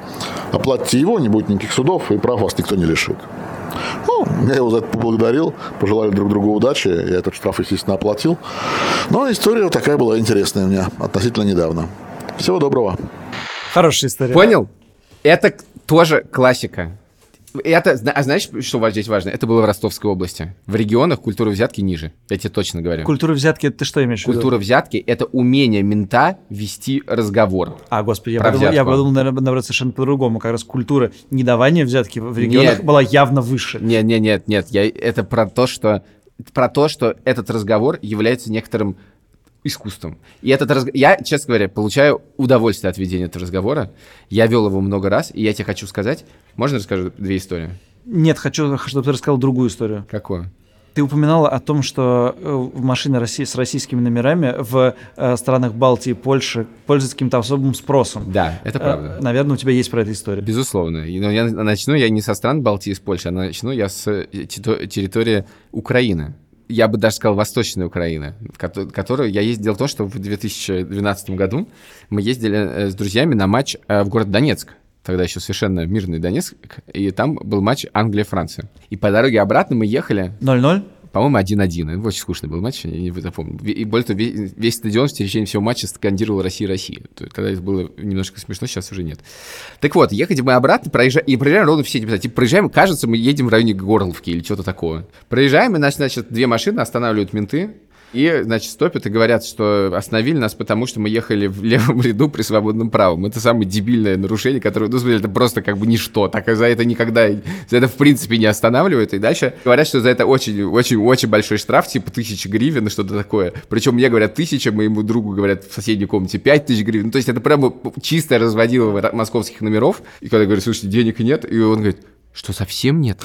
Оплатите его, не будет никаких судов, и прав вас никто не лишит. Ну, я его за это поблагодарил, пожелали друг другу удачи, я этот штраф, естественно, оплатил. Но история вот такая была интересная у меня относительно недавно. Всего доброго. Хорошая история. Понял? Это тоже классика. Это, а знаешь, что здесь важно? Это было в Ростовской области. В регионах культура взятки ниже. Я тебе точно говорю. Культура взятки, ты что имеешь в виду? Культура взятки — это умение мента вести разговор. А, господи, я подумал, я взятку. подумал, наверное, наоборот, совершенно по-другому. Как раз культура недавания взятки в регионах Нет. была явно выше. Нет, нет, нет, нет. Я, это про то, что про то, что этот разговор является некоторым искусством. И этот разг- я, честно говоря, получаю удовольствие от ведения этого разговора. Я вел его много раз, и я тебе хочу сказать. Можно расскажу две истории? Нет, хочу, чтобы ты рассказал другую историю. Какую? Ты упоминала о том, что э, машины России с российскими номерами в э, странах Балтии и Польши пользуются каким-то особым спросом. Да, это Э, правда. наверное, у тебя есть про эту историю. Безусловно. Но я начну я не со стран Балтии и с Польши, а начну я с территории Украины. Я бы даже сказал Восточной Украины, в кото- которую я ездил. Дело в том, что в 2012 году мы ездили э, с друзьями на матч э, в город Донецк. Тогда еще совершенно мирный Донецк. И там был матч Англия-Франция. И по дороге обратно мы ехали 0-0? По-моему, 1-1. Очень скучный был матч, я не запомнил. И более того, ве- весь стадион в течение всего матча скандировал «Россия, Россия». Тогда это было немножко смешно, сейчас уже нет. Так вот, ехать мы обратно, проезжаем, и проезжаем ровно все эти места. Типа, проезжаем, кажется, мы едем в районе Горловки или что-то такое. Проезжаем, и, значит, две машины останавливают менты, и, значит, стопят и говорят, что остановили нас, потому что мы ехали в левом ряду при свободном правом. Это самое дебильное нарушение, которое, ну, смысле, это просто как бы ничто. Так за это никогда, за это в принципе не останавливают. И дальше говорят, что за это очень-очень-очень большой штраф, типа тысячи гривен и что-то такое. Причем мне говорят тысяча, моему другу говорят в соседней комнате пять тысяч гривен. Ну, то есть это прямо чистое разводилово ра- московских номеров. И когда я говорю, слушайте, денег нет, и он говорит, что совсем нет?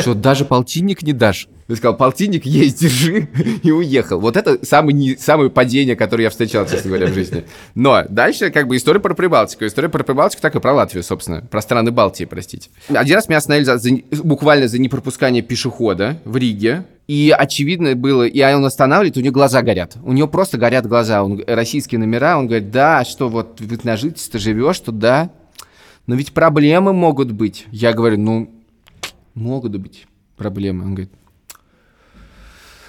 Что даже полтинник не дашь? Я сказал, полтинник есть, держи, и уехал. Вот это самое, не, самое падение, которое я встречал, честно говоря, в жизни. Но дальше как бы история про Прибалтику. История про Прибалтику, так и про Латвию, собственно. Про страны Балтии, простите. Один раз меня остановили за- за буквально за непропускание пешехода в Риге. И очевидно было, и он останавливает, у него глаза горят. У него просто горят глаза. Он, российские номера, он говорит, да, что вот вы на жительстве живешь, то да. Но ведь проблемы могут быть. Я говорю, ну, могут быть проблемы. Он говорит,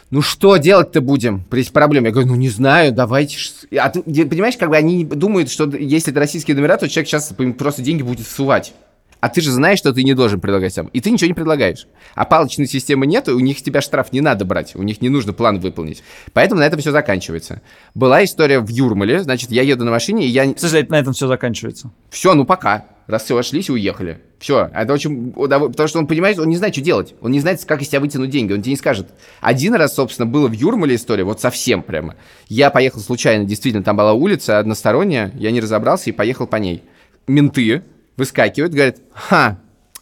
ну что делать-то будем при проблеме? Я говорю, ну не знаю, давайте. А ты понимаешь, как бы они думают, что если это российские номера, то человек сейчас просто деньги будет всувать. А ты же знаешь, что ты не должен предлагать сам. И ты ничего не предлагаешь. А палочной системы нет, у них тебя штраф не надо брать. У них не нужно план выполнить. Поэтому на этом все заканчивается. Была история в Юрмале. Значит, я еду на машине, и я... Слушай, на этом все заканчивается. Все, ну пока. Раз все ошлись и уехали. Все. Это очень... Потому что он понимает, он не знает, что делать. Он не знает, как из тебя вытянуть деньги. Он тебе не скажет. Один раз, собственно, было в Юрмале история, вот совсем прямо. Я поехал случайно, действительно, там была улица односторонняя, я не разобрался и поехал по ней. Менты выскакивают, говорят, ха,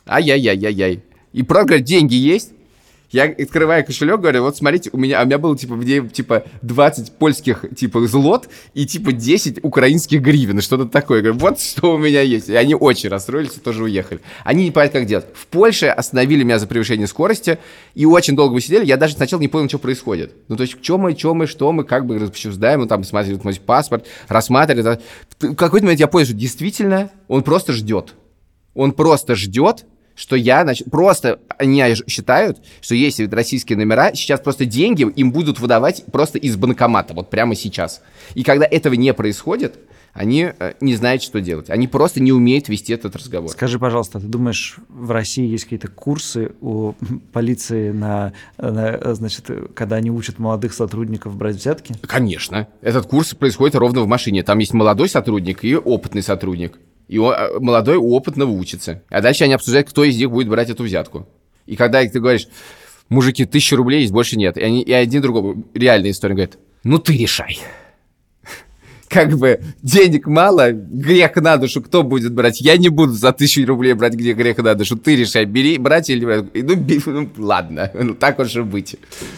ай-яй-яй-яй-яй. И просто говорят, деньги есть? Я открываю кошелек, говорю, вот смотрите, у меня, у меня было типа, где, типа 20 польских типа злот и типа 10 украинских гривен, что-то такое. Я говорю, вот что у меня есть. И они очень расстроились тоже уехали. Они не понимают, как делать. В Польше остановили меня за превышение скорости, и очень долго мы сидели, я даже сначала не понял, что происходит. Ну, то есть, что мы, что мы, что мы, как бы обсуждаем, ну, там, смотрели мой паспорт, рассматривали. В какой-то момент я понял, что действительно он просто ждет. Он просто ждет, что я, значит, просто они считают, что если российские номера, сейчас просто деньги им будут выдавать просто из банкомата, вот прямо сейчас. И когда этого не происходит, они э, не знают, что делать. Они просто не умеют вести этот разговор. Скажи, пожалуйста, ты думаешь, в России есть какие-то курсы у полиции на, на, значит, когда они учат молодых сотрудников брать взятки? Конечно. Этот курс происходит ровно в машине. Там есть молодой сотрудник и опытный сотрудник. И он, а, молодой опытно учится. А дальше они обсуждают, кто из них будет брать эту взятку. И когда ты говоришь, мужики, тысяча рублей есть, больше нет. И, они, и один другому, реальная история, говорит, ну ты решай. Как бы денег мало, грех на душу, кто будет брать? Я не буду за тысячу рублей брать, где грех на душу. Ты решай, бери, брать или брать. Ну, ну ладно, ну так уж и быть.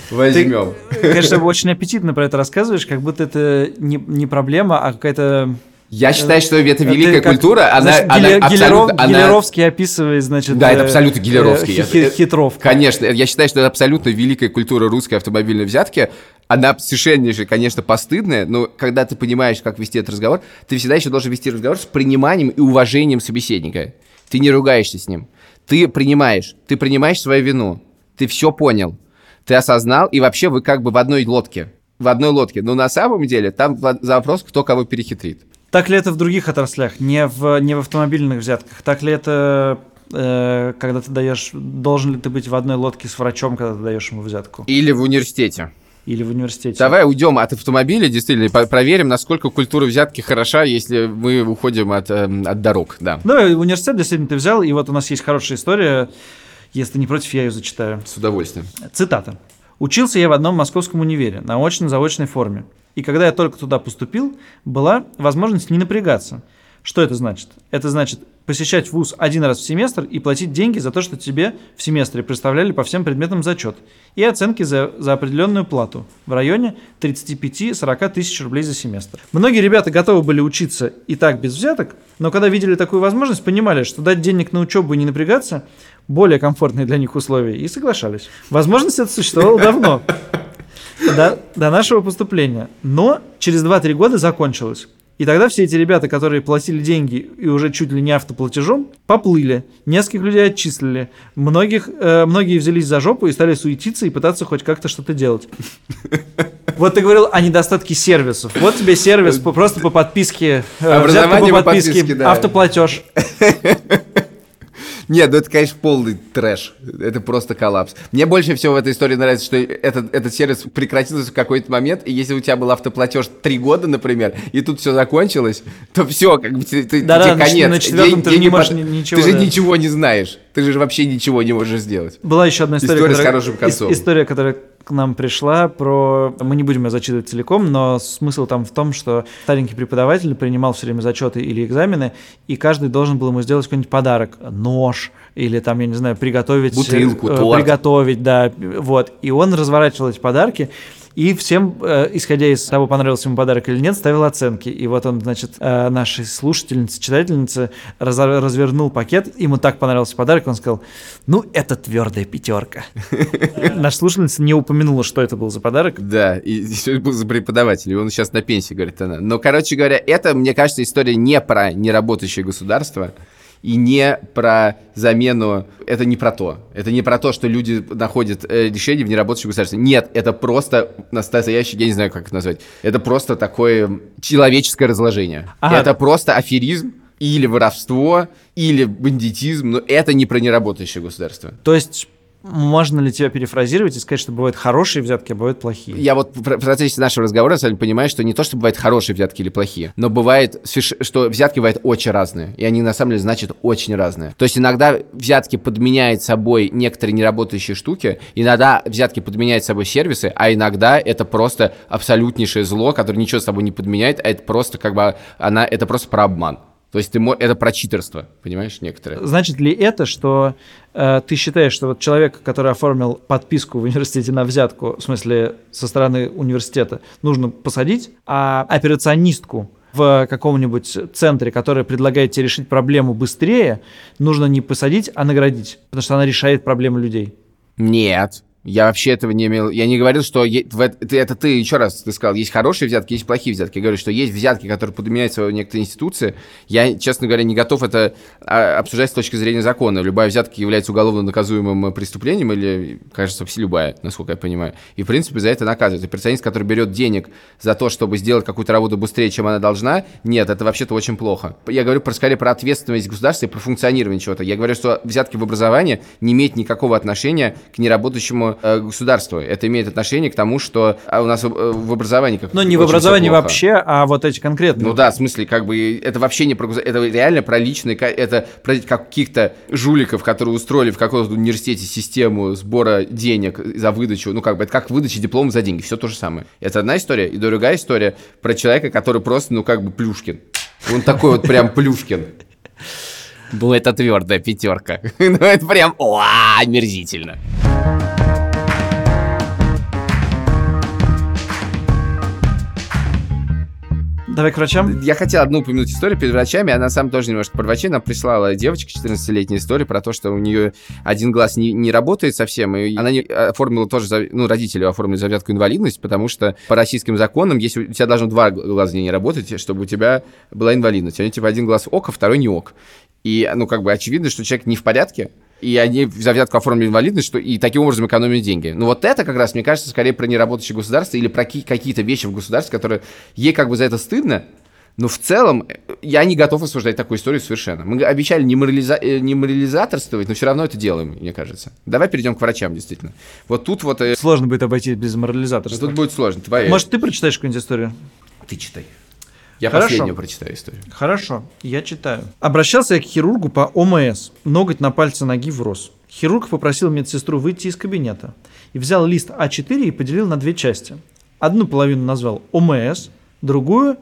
Возьмем. Ты, конечно, очень аппетитно про это рассказываешь, как будто это не, не проблема, а какая-то я считаю, что это великая это культура, она, значит, она, Гиле, Гилеров, она... Гилеровский описывает, значит... Да, это абсолютно Гилеровский. Э, хитровка. Конечно, я считаю, что это абсолютно великая культура русской автомобильной взятки. Она совершеннейшая, конечно, постыдная, но когда ты понимаешь, как вести этот разговор, ты всегда еще должен вести разговор с приниманием и уважением собеседника. Ты не ругаешься с ним. Ты принимаешь, ты принимаешь свою вину. Ты все понял. Ты осознал, и вообще вы как бы в одной лодке. В одной лодке. Но на самом деле там за вопрос, кто кого перехитрит. Так ли это в других отраслях, не в, не в автомобильных взятках? Так ли это, э, когда ты даешь, должен ли ты быть в одной лодке с врачом, когда ты даешь ему взятку? Или в университете. Или в университете. Давай уйдем от автомобиля, действительно, проверим, насколько культура взятки хороша, если мы уходим от, э, от дорог, да. Ну, университет действительно ты взял, и вот у нас есть хорошая история. Если не против, я ее зачитаю. С удовольствием. Цитата. «Учился я в одном московском универе на очно-заочной форме. И когда я только туда поступил, была возможность не напрягаться. Что это значит? Это значит посещать вуз один раз в семестр и платить деньги за то, что тебе в семестре представляли по всем предметам зачет. И оценки за, за определенную плату в районе 35-40 тысяч рублей за семестр. Многие ребята готовы были учиться и так без взяток, но когда видели такую возможность, понимали, что дать денег на учебу и не напрягаться – более комфортные для них условия, и соглашались. Возможность это существовала давно до, до нашего поступления. Но через 2-3 года закончилось. И тогда все эти ребята, которые платили деньги и уже чуть ли не автоплатежом, поплыли. Нескольких людей отчислили. Многих, э, многие взялись за жопу и стали суетиться и пытаться хоть как-то что-то делать. Вот ты говорил о недостатке сервисов. Вот тебе сервис просто по подписке. Э, Образование по подписке, автоплатеж. Нет, ну это, конечно, полный трэш. Это просто коллапс. Мне больше всего в этой истории нравится, что этот, этот сервис прекратился в какой-то момент, и если у тебя был автоплатеж три года, например, и тут все закончилось, то все, как бы ты, ты, да, тебе да, конец. На четвертом ты, не можешь ничего. Ты же ничего не знаешь. Ты же вообще ничего не можешь сделать. Была еще одна история, история которая, с хорошим концом. История, которая к нам пришла про... Мы не будем ее зачитывать целиком, но смысл там в том, что старенький преподаватель принимал все время зачеты или экзамены, и каждый должен был ему сделать какой-нибудь подарок. Нож или там, я не знаю, приготовить... Бутылку, э, торт. Приготовить, да. Вот. И он разворачивал эти подарки, и всем, э, исходя из того, понравился ему подарок или нет, ставил оценки. И вот он, значит, э, нашей слушательнице, читательнице раз, развернул пакет, ему так понравился подарок, он сказал, ну, это твердая пятерка. Наша слушательница не упомянула, что это был за подарок. Да, и все это был за преподаватель, и он сейчас на пенсии, говорит она. Но, короче говоря, это, мне кажется, история не про неработающее государство, и не про замену, это не про то. Это не про то, что люди находят э, решение в неработающем государстве. Нет, это просто настоящий, я не знаю, как это назвать, это просто такое человеческое разложение. Ага. Это просто аферизм, или воровство, или бандитизм, но это не про неработающее государство. То есть можно ли тебя перефразировать и сказать, что бывают хорошие взятки, а бывают плохие? Я вот в процессе нашего разговора с вами понимаю, что не то, что бывают хорошие взятки или плохие, но бывает, что взятки бывают очень разные, и они на самом деле значат очень разные. То есть иногда взятки подменяют собой некоторые неработающие штуки, иногда взятки подменяют собой сервисы, а иногда это просто абсолютнейшее зло, которое ничего с собой не подменяет, а это просто как бы, она, это просто про обман. То есть ты, это про читерство, понимаешь, некоторые. Значит ли это, что э, ты считаешь, что вот человек, который оформил подписку в университете на взятку, в смысле со стороны университета, нужно посадить, а операционистку в каком-нибудь центре, который предлагает тебе решить проблему быстрее, нужно не посадить, а наградить, потому что она решает проблемы людей? Нет. Я вообще этого не имел. Я не говорил, что е... это, ты еще раз ты сказал, есть хорошие взятки, есть плохие взятки. Я говорю, что есть взятки, которые подменяют свою некоторые институции. Я, честно говоря, не готов это а, обсуждать с точки зрения закона. Любая взятка является уголовно наказуемым преступлением или, кажется, все любая, насколько я понимаю. И, в принципе, за это наказывают. И персонист, который берет денег за то, чтобы сделать какую-то работу быстрее, чем она должна, нет, это вообще-то очень плохо. Я говорю про, скорее про ответственность государства и про функционирование чего-то. Я говорю, что взятки в образовании не имеют никакого отношения к неработающему Э, государства. Это имеет отношение к тому, что а, у нас в образовании как Но не в образовании вообще, а вот эти конкретные. Ну да, в смысле, как бы это вообще не про это реально про личные, это про каких-то жуликов, которые устроили в каком-то университете систему сбора денег за выдачу, ну как бы это как выдача диплома за деньги, все то же самое. Это одна история, и другая история про человека, который просто, ну как бы Плюшкин. Он такой вот прям Плюшкин. Ну, это твердая пятерка. Ну, это прям, о, омерзительно. Давай к врачам. Я хотел одну упомянуть историю перед врачами. Она сам тоже немножко про врачей. Нам прислала девочка 14-летняя история про то, что у нее один глаз не, не работает совсем. И она не оформила тоже, ну, родители оформили завятку инвалидность, потому что по российским законам, если у тебя должно два глаза не работать, чтобы у тебя была инвалидность. У нее типа один глаз ок, а второй не ок. И, ну, как бы очевидно, что человек не в порядке, и они за взятку оформили инвалидность, что и таким образом экономят деньги. Ну вот это как раз, мне кажется, скорее про неработающее государство или про какие-то вещи в государстве, которые ей как бы за это стыдно, но в целом я не готов осуждать такую историю совершенно. Мы обещали не, морализа... Э, не морализаторствовать, но все равно это делаем, мне кажется. Давай перейдем к врачам, действительно. Вот тут вот... Э, сложно будет обойти без морализаторства. Тут будет сложно. Давай... Может, ты прочитаешь какую-нибудь историю? Ты читай. Я Хорошо. последнюю прочитаю историю. Хорошо, я читаю. Обращался я к хирургу по ОМС. Ноготь на пальце ноги врос. Хирург попросил медсестру выйти из кабинета и взял лист А4 и поделил на две части. Одну половину назвал ОМС, другую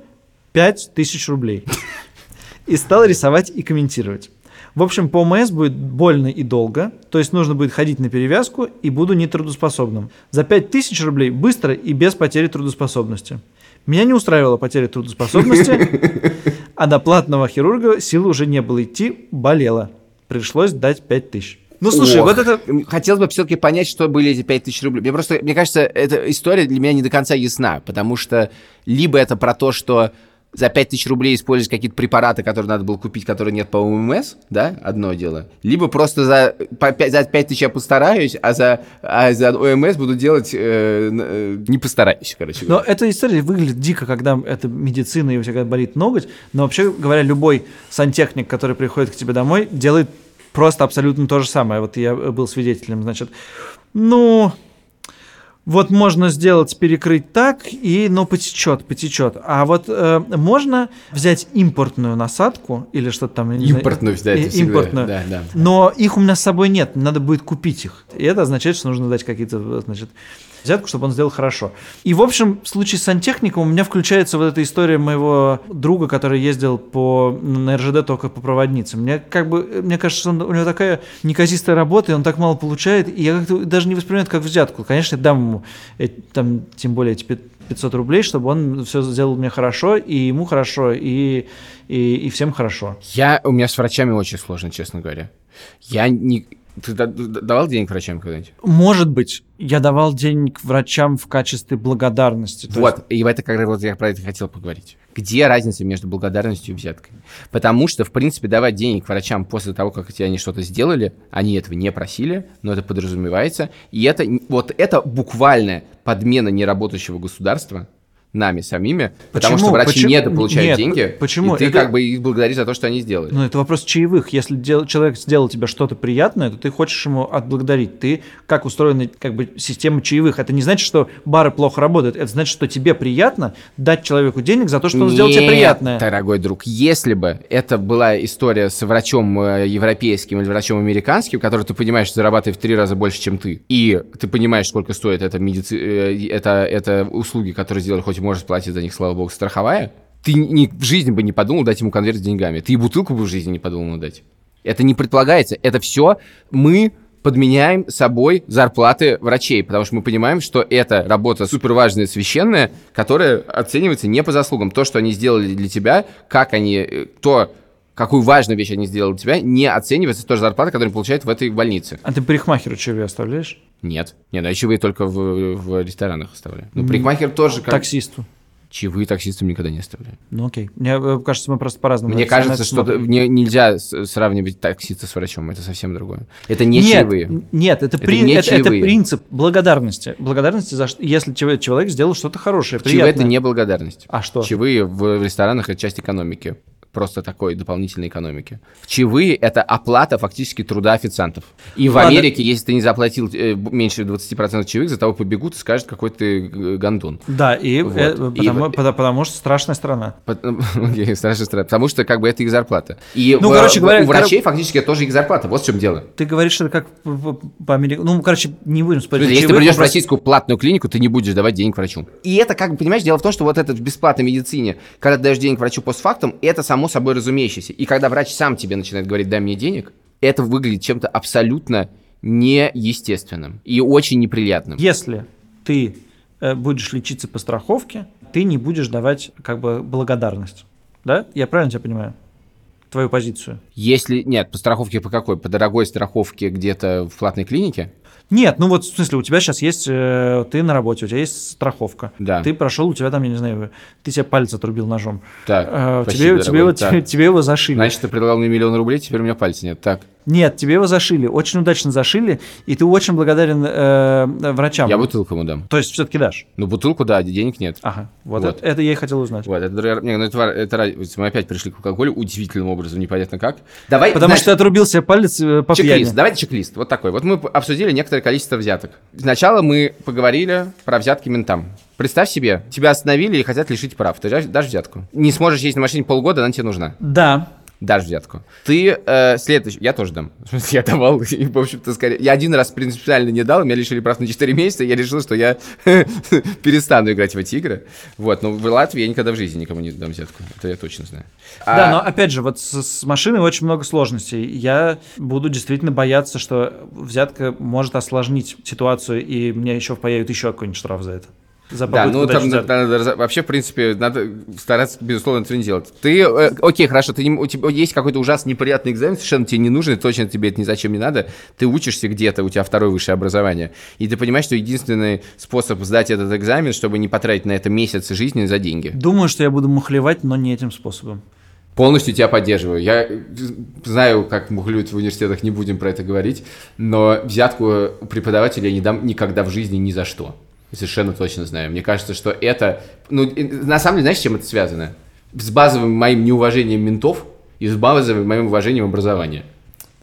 5000 рублей. И стал рисовать и комментировать. В общем, по ОМС будет больно и долго, то есть нужно будет ходить на перевязку и буду нетрудоспособным. За 5000 рублей быстро и без потери трудоспособности. Меня не устраивала потеря трудоспособности, а до платного хирурга силы уже не было идти, болела. Пришлось дать 5 тысяч. Ну, слушай, Ох, вот это... Хотелось бы все-таки понять, что были эти 5 тысяч рублей. Мне просто, мне кажется, эта история для меня не до конца ясна, потому что либо это про то, что за 5 тысяч рублей использовать какие-то препараты, которые надо было купить, которые нет по ОМС, да, одно дело. Либо просто за, по 5, за 5 тысяч я постараюсь, а за, а за ОМС буду делать э, э, не постараюсь, короче. Но эта история выглядит дико, когда это медицина и у тебя болит ноготь, но вообще говоря, любой сантехник, который приходит к тебе домой, делает просто абсолютно то же самое. Вот я был свидетелем, значит, ну, вот можно сделать, перекрыть так, и, ну, потечет, потечет. А вот э, можно взять импортную насадку или что-то там... Импортную знаю, взять, Импортную. Да, да. Но их у меня с собой нет, надо будет купить их. И это означает, что нужно дать какие-то, значит, взятку, чтобы он сделал хорошо. И, в общем, в случае с сантехником у меня включается вот эта история моего друга, который ездил по, на РЖД только по проводнице. Мне как бы, мне кажется, он, у него такая неказистая работа, и он так мало получает, и я как-то даже не воспринимаю это как взятку. Конечно, я дам ему, там, тем более, эти 500 рублей, чтобы он все сделал мне хорошо, и ему хорошо, и, и, и всем хорошо. Я, у меня с врачами очень сложно, честно говоря. Я не, ты давал денег врачам когда-нибудь? Может быть. Я давал денег врачам в качестве благодарности. Вот, есть... и это как раз вот я про это хотел поговорить. Где разница между благодарностью и взяткой? Потому что, в принципе, давать денег врачам после того, как тебе они что-то сделали, они этого не просили, но это подразумевается. И это вот это буквальная подмена неработающего государства нами самими, потому Почему? что врачи Почему? недополучают Нет, деньги, почему? и ты Это- как бы их благодаришь за то, что они сделали. Ну, это вопрос чаевых. Если дел- человек сделал тебе что-то приятное, то ты хочешь ему отблагодарить. Ты, как устроена как бы, система чаевых, это не значит, что бары плохо работают. Это значит, что тебе приятно дать человеку денег за то, что он сделал тебе Нет, приятное. дорогой друг, если бы это была история с врачом э, европейским или врачом американским, который ты понимаешь, зарабатывает в три раза больше, чем ты, и ты понимаешь, сколько стоит это, медици... э, это, это услуги, которые сделали, хоть и можешь платить за них, слава богу, страховая, ты ни, в жизни бы не подумал дать ему конверт с деньгами. Ты и бутылку бы в жизни не подумал дать. Это не предполагается. Это все мы подменяем собой зарплаты врачей, потому что мы понимаем, что это работа суперважная, священная, которая оценивается не по заслугам. То, что они сделали для тебя, как они, э, то, какую важную вещь они сделали для тебя, не оценивается той же зарплата, которую они получают в этой больнице. А ты парикмахеру чаевые оставляешь? Нет. Нет, ну, а чаевые только в, в ресторанах оставляю. Ну, парикмахер тоже как... Таксисту. Чаевые таксистам никогда не оставляю. Ну окей. Мне э, кажется, мы просто по-разному. Мне это- кажется, это что не- нельзя сравнивать таксиста с врачом. Это совсем другое. Это не нет, чаевые. нет, это, Это при- не это- это чаевые. принцип благодарности. Благодарности за что, если человек, сделал что-то хорошее, Чаевые приятное. это не благодарность. А что? Чаевые в ресторанах это часть экономики. Просто такой дополнительной экономики. Чаевые это оплата фактически труда официантов. И в Ладно. Америке, если ты не заплатил э, меньше 20% чаевых, за того побегут и скажут, какой ты э, гондон. Да, и, Вот. э, И потому, вот- потому- потому что страшная страна. Окей, страшно, страшно. Потому что как бы это их зарплата. И Ну, в- короче говоря, у врачей фактически это тоже их зарплата. Вот в чем дело. Ты говоришь, это как по- по-американски. Ну, короче, не будем спорить. Если ты придешь в российскую платную клинику, ты не будешь давать денег врачу. И это, как бы, понимаешь, дело в том, что вот это в бесплатной медицине, когда ты даешь денег врачу постфактум, это само собой разумеющееся. И когда врач сам тебе начинает говорить, дай мне денег, это выглядит чем-то абсолютно неестественным и очень неприятным. Если ты э, будешь лечиться по страховке, ты не будешь давать как бы благодарность. Да? Я правильно тебя понимаю? Твою позицию. Если... Нет, по страховке по какой? По дорогой страховке где-то в платной клинике? Нет, ну вот в смысле, у тебя сейчас есть, э, ты на работе, у тебя есть страховка. Да. Ты прошел, у тебя там, я не знаю, ты себе палец отрубил ножом. Так, Э, спасибо, тебе, тебе, его, Так. тебе, тебе его зашили. Значит, ты предлагал мне миллион рублей, теперь у меня пальца нет. Так, Нет, тебе его зашили, очень удачно зашили, и ты очень благодарен э, врачам. я бутылку ему дам. То есть все-таки дашь? Ну, бутылку, да, денег нет. Ага, вот, Вот. Это, это я и хотел узнать. Вот, это, не, ну это, это мы опять пришли к алкоголю удивительным образом, непонятно как. Давай, Потому значит, что отрубил себе палец э, по чек-лист, пьяни. давайте чек-лист, вот такой. Вот мы обсудили некоторое количество взяток. Сначала мы поговорили про взятки ментам. Представь себе, тебя остановили и хотят лишить прав. Ты дашь, взятку? Не сможешь ездить на машине полгода, она тебе нужна. Да. Дашь взятку. Ты э, следующий... Я тоже дам. В смысле, Я давал, и, в общем-то, скорее... Я один раз принципиально не дал, меня лишили прав на 4 месяца, и я решил, что я перестану играть в эти игры. Вот, но в Латвии я никогда в жизни никому не дам взятку. Это я точно знаю. Да, А- но опять же, вот с, с машиной очень много сложностей. Я буду действительно бояться, что взятка может осложнить ситуацию, и мне еще впаяют еще какой-нибудь штраф за это. За Да, ну там надо- надо вообще, в принципе, надо стараться, безусловно, этого не делать. Ты, э, окей, хорошо, ты, не- у тебя есть какой-то ужасно неприятный экзамен, совершенно тебе не нужен, точно тебе это ни зачем не надо. Ты учишься где-то, у тебя второе высшее образование, и ты понимаешь, что единственный способ сдать этот экзамен, чтобы не потратить на это месяцы жизни за деньги. Думаю, что я буду мухлевать, но не этим способом. Полностью тебя поддерживаю. Я э, знаю, как мухлюют в университетах, не будем про это говорить, но взятку преподавателя я не дам никогда в жизни ни за что. Совершенно точно знаю. Мне кажется, что это... Ну, на самом деле, знаешь, с чем это связано? С базовым моим неуважением ментов и с базовым моим уважением образования.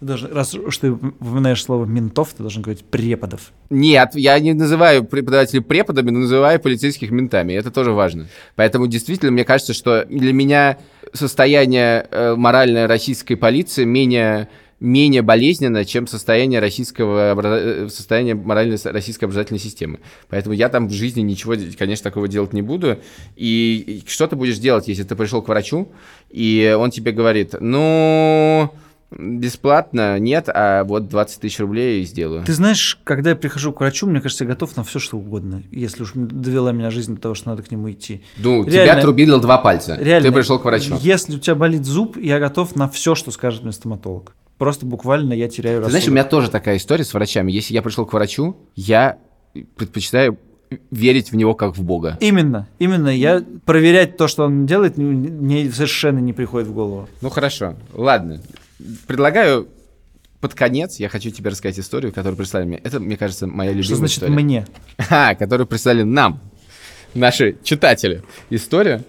Ты должен, раз уж ты упоминаешь слово ментов, ты должен говорить преподов. Нет, я не называю преподавателей преподами, но называю полицейских ментами. Это тоже важно. Поэтому действительно, мне кажется, что для меня состояние э, моральной российской полиции менее менее болезненно, чем состояние российского э, состояние моральной российской образовательной системы. Поэтому я там в жизни ничего, конечно, такого делать не буду. И, и что ты будешь делать, если ты пришел к врачу, и он тебе говорит, ну, бесплатно нет, а вот 20 тысяч рублей сделаю. Ты знаешь, когда я прихожу к врачу, мне кажется, я готов на все, что угодно, если уж довела меня жизнь до того, что надо к нему идти. Ну, Реально. тебя отрубили два пальца. Реально. Ты пришел к врачу. Если у тебя болит зуб, я готов на все, что скажет мне стоматолог. Просто буквально я теряю Ты знаешь, у меня тоже такая история с врачами. Если я пришел к врачу, я предпочитаю верить в него как в Бога. Именно, именно. Я проверять то, что он делает, мне совершенно не приходит в голову. Ну хорошо, ладно. Предлагаю под конец, я хочу тебе рассказать историю, которую прислали мне. Это, мне кажется, моя любимая Что значит история. мне? Ха, которую прислали нам. наши читатели историю.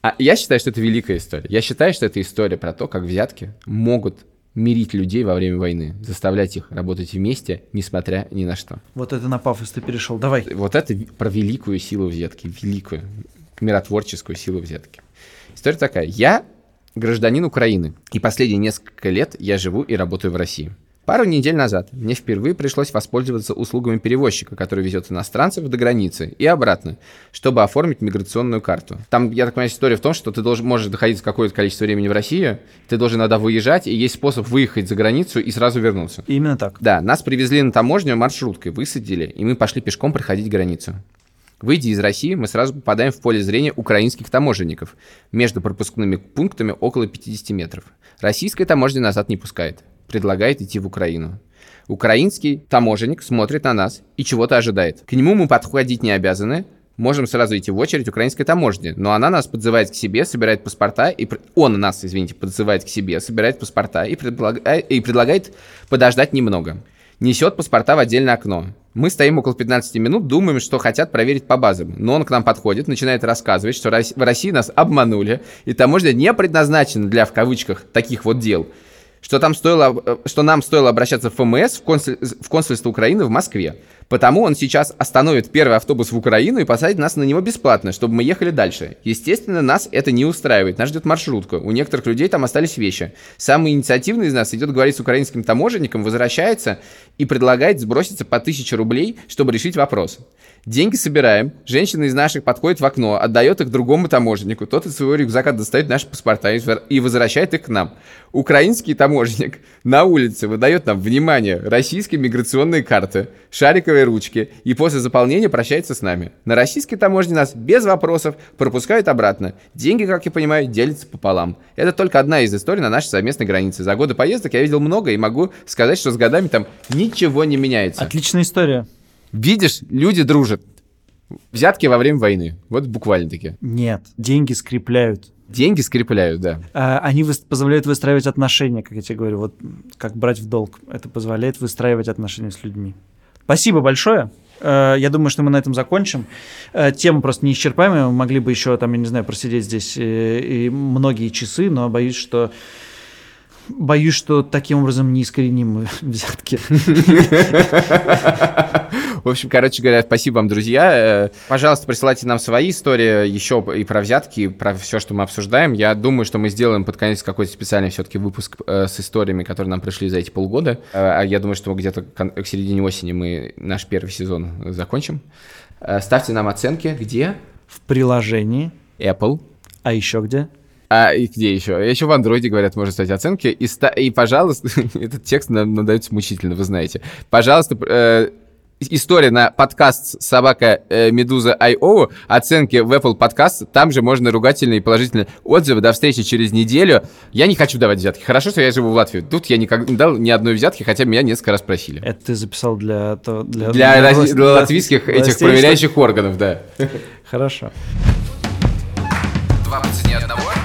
А я считаю, что это великая история. Я считаю, что это история про то, как взятки могут мирить людей во время войны, заставлять их работать вместе, несмотря ни на что. Вот это на пафос ты перешел. Давай. Вот это про великую силу взятки, великую миротворческую силу взятки. История такая. Я гражданин Украины, и последние несколько лет я живу и работаю в России. Пару недель назад мне впервые пришлось воспользоваться услугами перевозчика, который везет иностранцев до границы и обратно, чтобы оформить миграционную карту. Там, я так понимаю, история в том, что ты должен, можешь доходить какое-то количество времени в Россию, ты должен иногда выезжать, и есть способ выехать за границу и сразу вернуться. Именно так. Да, нас привезли на таможню маршруткой, высадили, и мы пошли пешком проходить границу. Выйдя из России, мы сразу попадаем в поле зрения украинских таможенников. Между пропускными пунктами около 50 метров. Российская таможня назад не пускает предлагает идти в Украину. Украинский таможенник смотрит на нас и чего-то ожидает. К нему мы подходить не обязаны, можем сразу идти в очередь украинской таможни, но она нас подзывает к себе, собирает паспорта, и он нас, извините, подзывает к себе, собирает паспорта и, предлагает, и предлагает подождать немного. Несет паспорта в отдельное окно. Мы стоим около 15 минут, думаем, что хотят проверить по базам. Но он к нам подходит, начинает рассказывать, что в России нас обманули, и таможня не предназначена для, в кавычках, таких вот дел что, там стоило, э, что нам стоило обращаться в ФМС, в, консуль, консульство Украины в Москве. Потому он сейчас остановит первый автобус в Украину и посадит нас на него бесплатно, чтобы мы ехали дальше. Естественно, нас это не устраивает. Нас ждет маршрутка. У некоторых людей там остались вещи. Самый инициативный из нас идет говорить с украинским таможенником, возвращается и предлагает сброситься по 1000 рублей, чтобы решить вопрос. Деньги собираем, женщина из наших подходит в окно, отдает их другому таможеннику, тот из своего рюкзака достает наши паспорта и возвращает их к нам. Украинский таможенник на улице выдает нам, внимание, российские миграционные карты, шариковые ручки и после заполнения прощается с нами. На российской таможне нас без вопросов пропускают обратно. Деньги, как я понимаю, делятся пополам. Это только одна из историй на нашей совместной границе. За годы поездок я видел много и могу сказать, что с годами там ничего не меняется. Отличная история. Видишь, люди дружат. Взятки во время войны. Вот буквально таки. Нет, деньги скрепляют. Деньги скрепляют, да. А, они вы, позволяют выстраивать отношения, как я тебе говорю, вот как брать в долг. Это позволяет выстраивать отношения с людьми. Спасибо большое. Э, я думаю, что мы на этом закончим. Э, тема просто неисчерпаемая. Мы могли бы еще, там, я не знаю, просидеть здесь э, и многие часы, но боюсь, что боюсь, что таким образом неискоренимы взятки. В общем, короче говоря, спасибо вам, друзья. Э, пожалуйста, присылайте нам свои истории еще и про взятки, и про все, что мы обсуждаем. Я думаю, что мы сделаем под конец какой-то специальный все-таки выпуск э, с историями, которые нам пришли за эти полгода. Э, а я думаю, что где-то к середине осени мы наш первый сезон закончим. Ставьте нам оценки. Где? В приложении. Apple. А еще где? А и где еще? Еще в андроиде, говорят, можно ставить оценки. И, ста- и пожалуйста, этот текст нам надается мучительно, вы знаете. Пожалуйста, э, история на подкаст собака э, Медуза I.O. Оценки в Apple Podcast. Там же можно ругательные и положительные отзывы. До встречи через неделю. Я не хочу давать взятки. Хорошо, что я живу в Латвии. Тут я никогда не дал ни одной взятки, хотя меня несколько раз просили. Это ты записал для... То, для, для, для, для, для латвийских этих властей, проверяющих что... органов, да. Хорошо. Два по цене одного.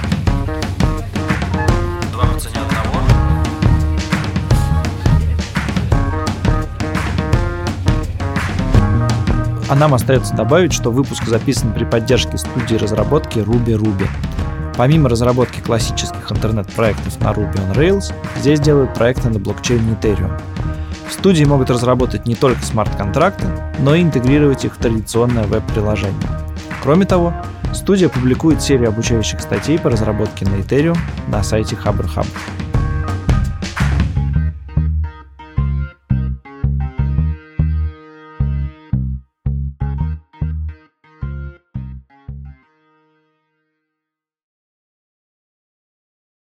А нам остается добавить, что выпуск записан при поддержке студии разработки Ruby Ruby. Помимо разработки классических интернет-проектов на Ruby on Rails, здесь делают проекты на блокчейне Ethereum. В студии могут разработать не только смарт-контракты, но и интегрировать их в традиционное веб-приложение. Кроме того, студия публикует серию обучающих статей по разработке на Ethereum на сайте HubberHub.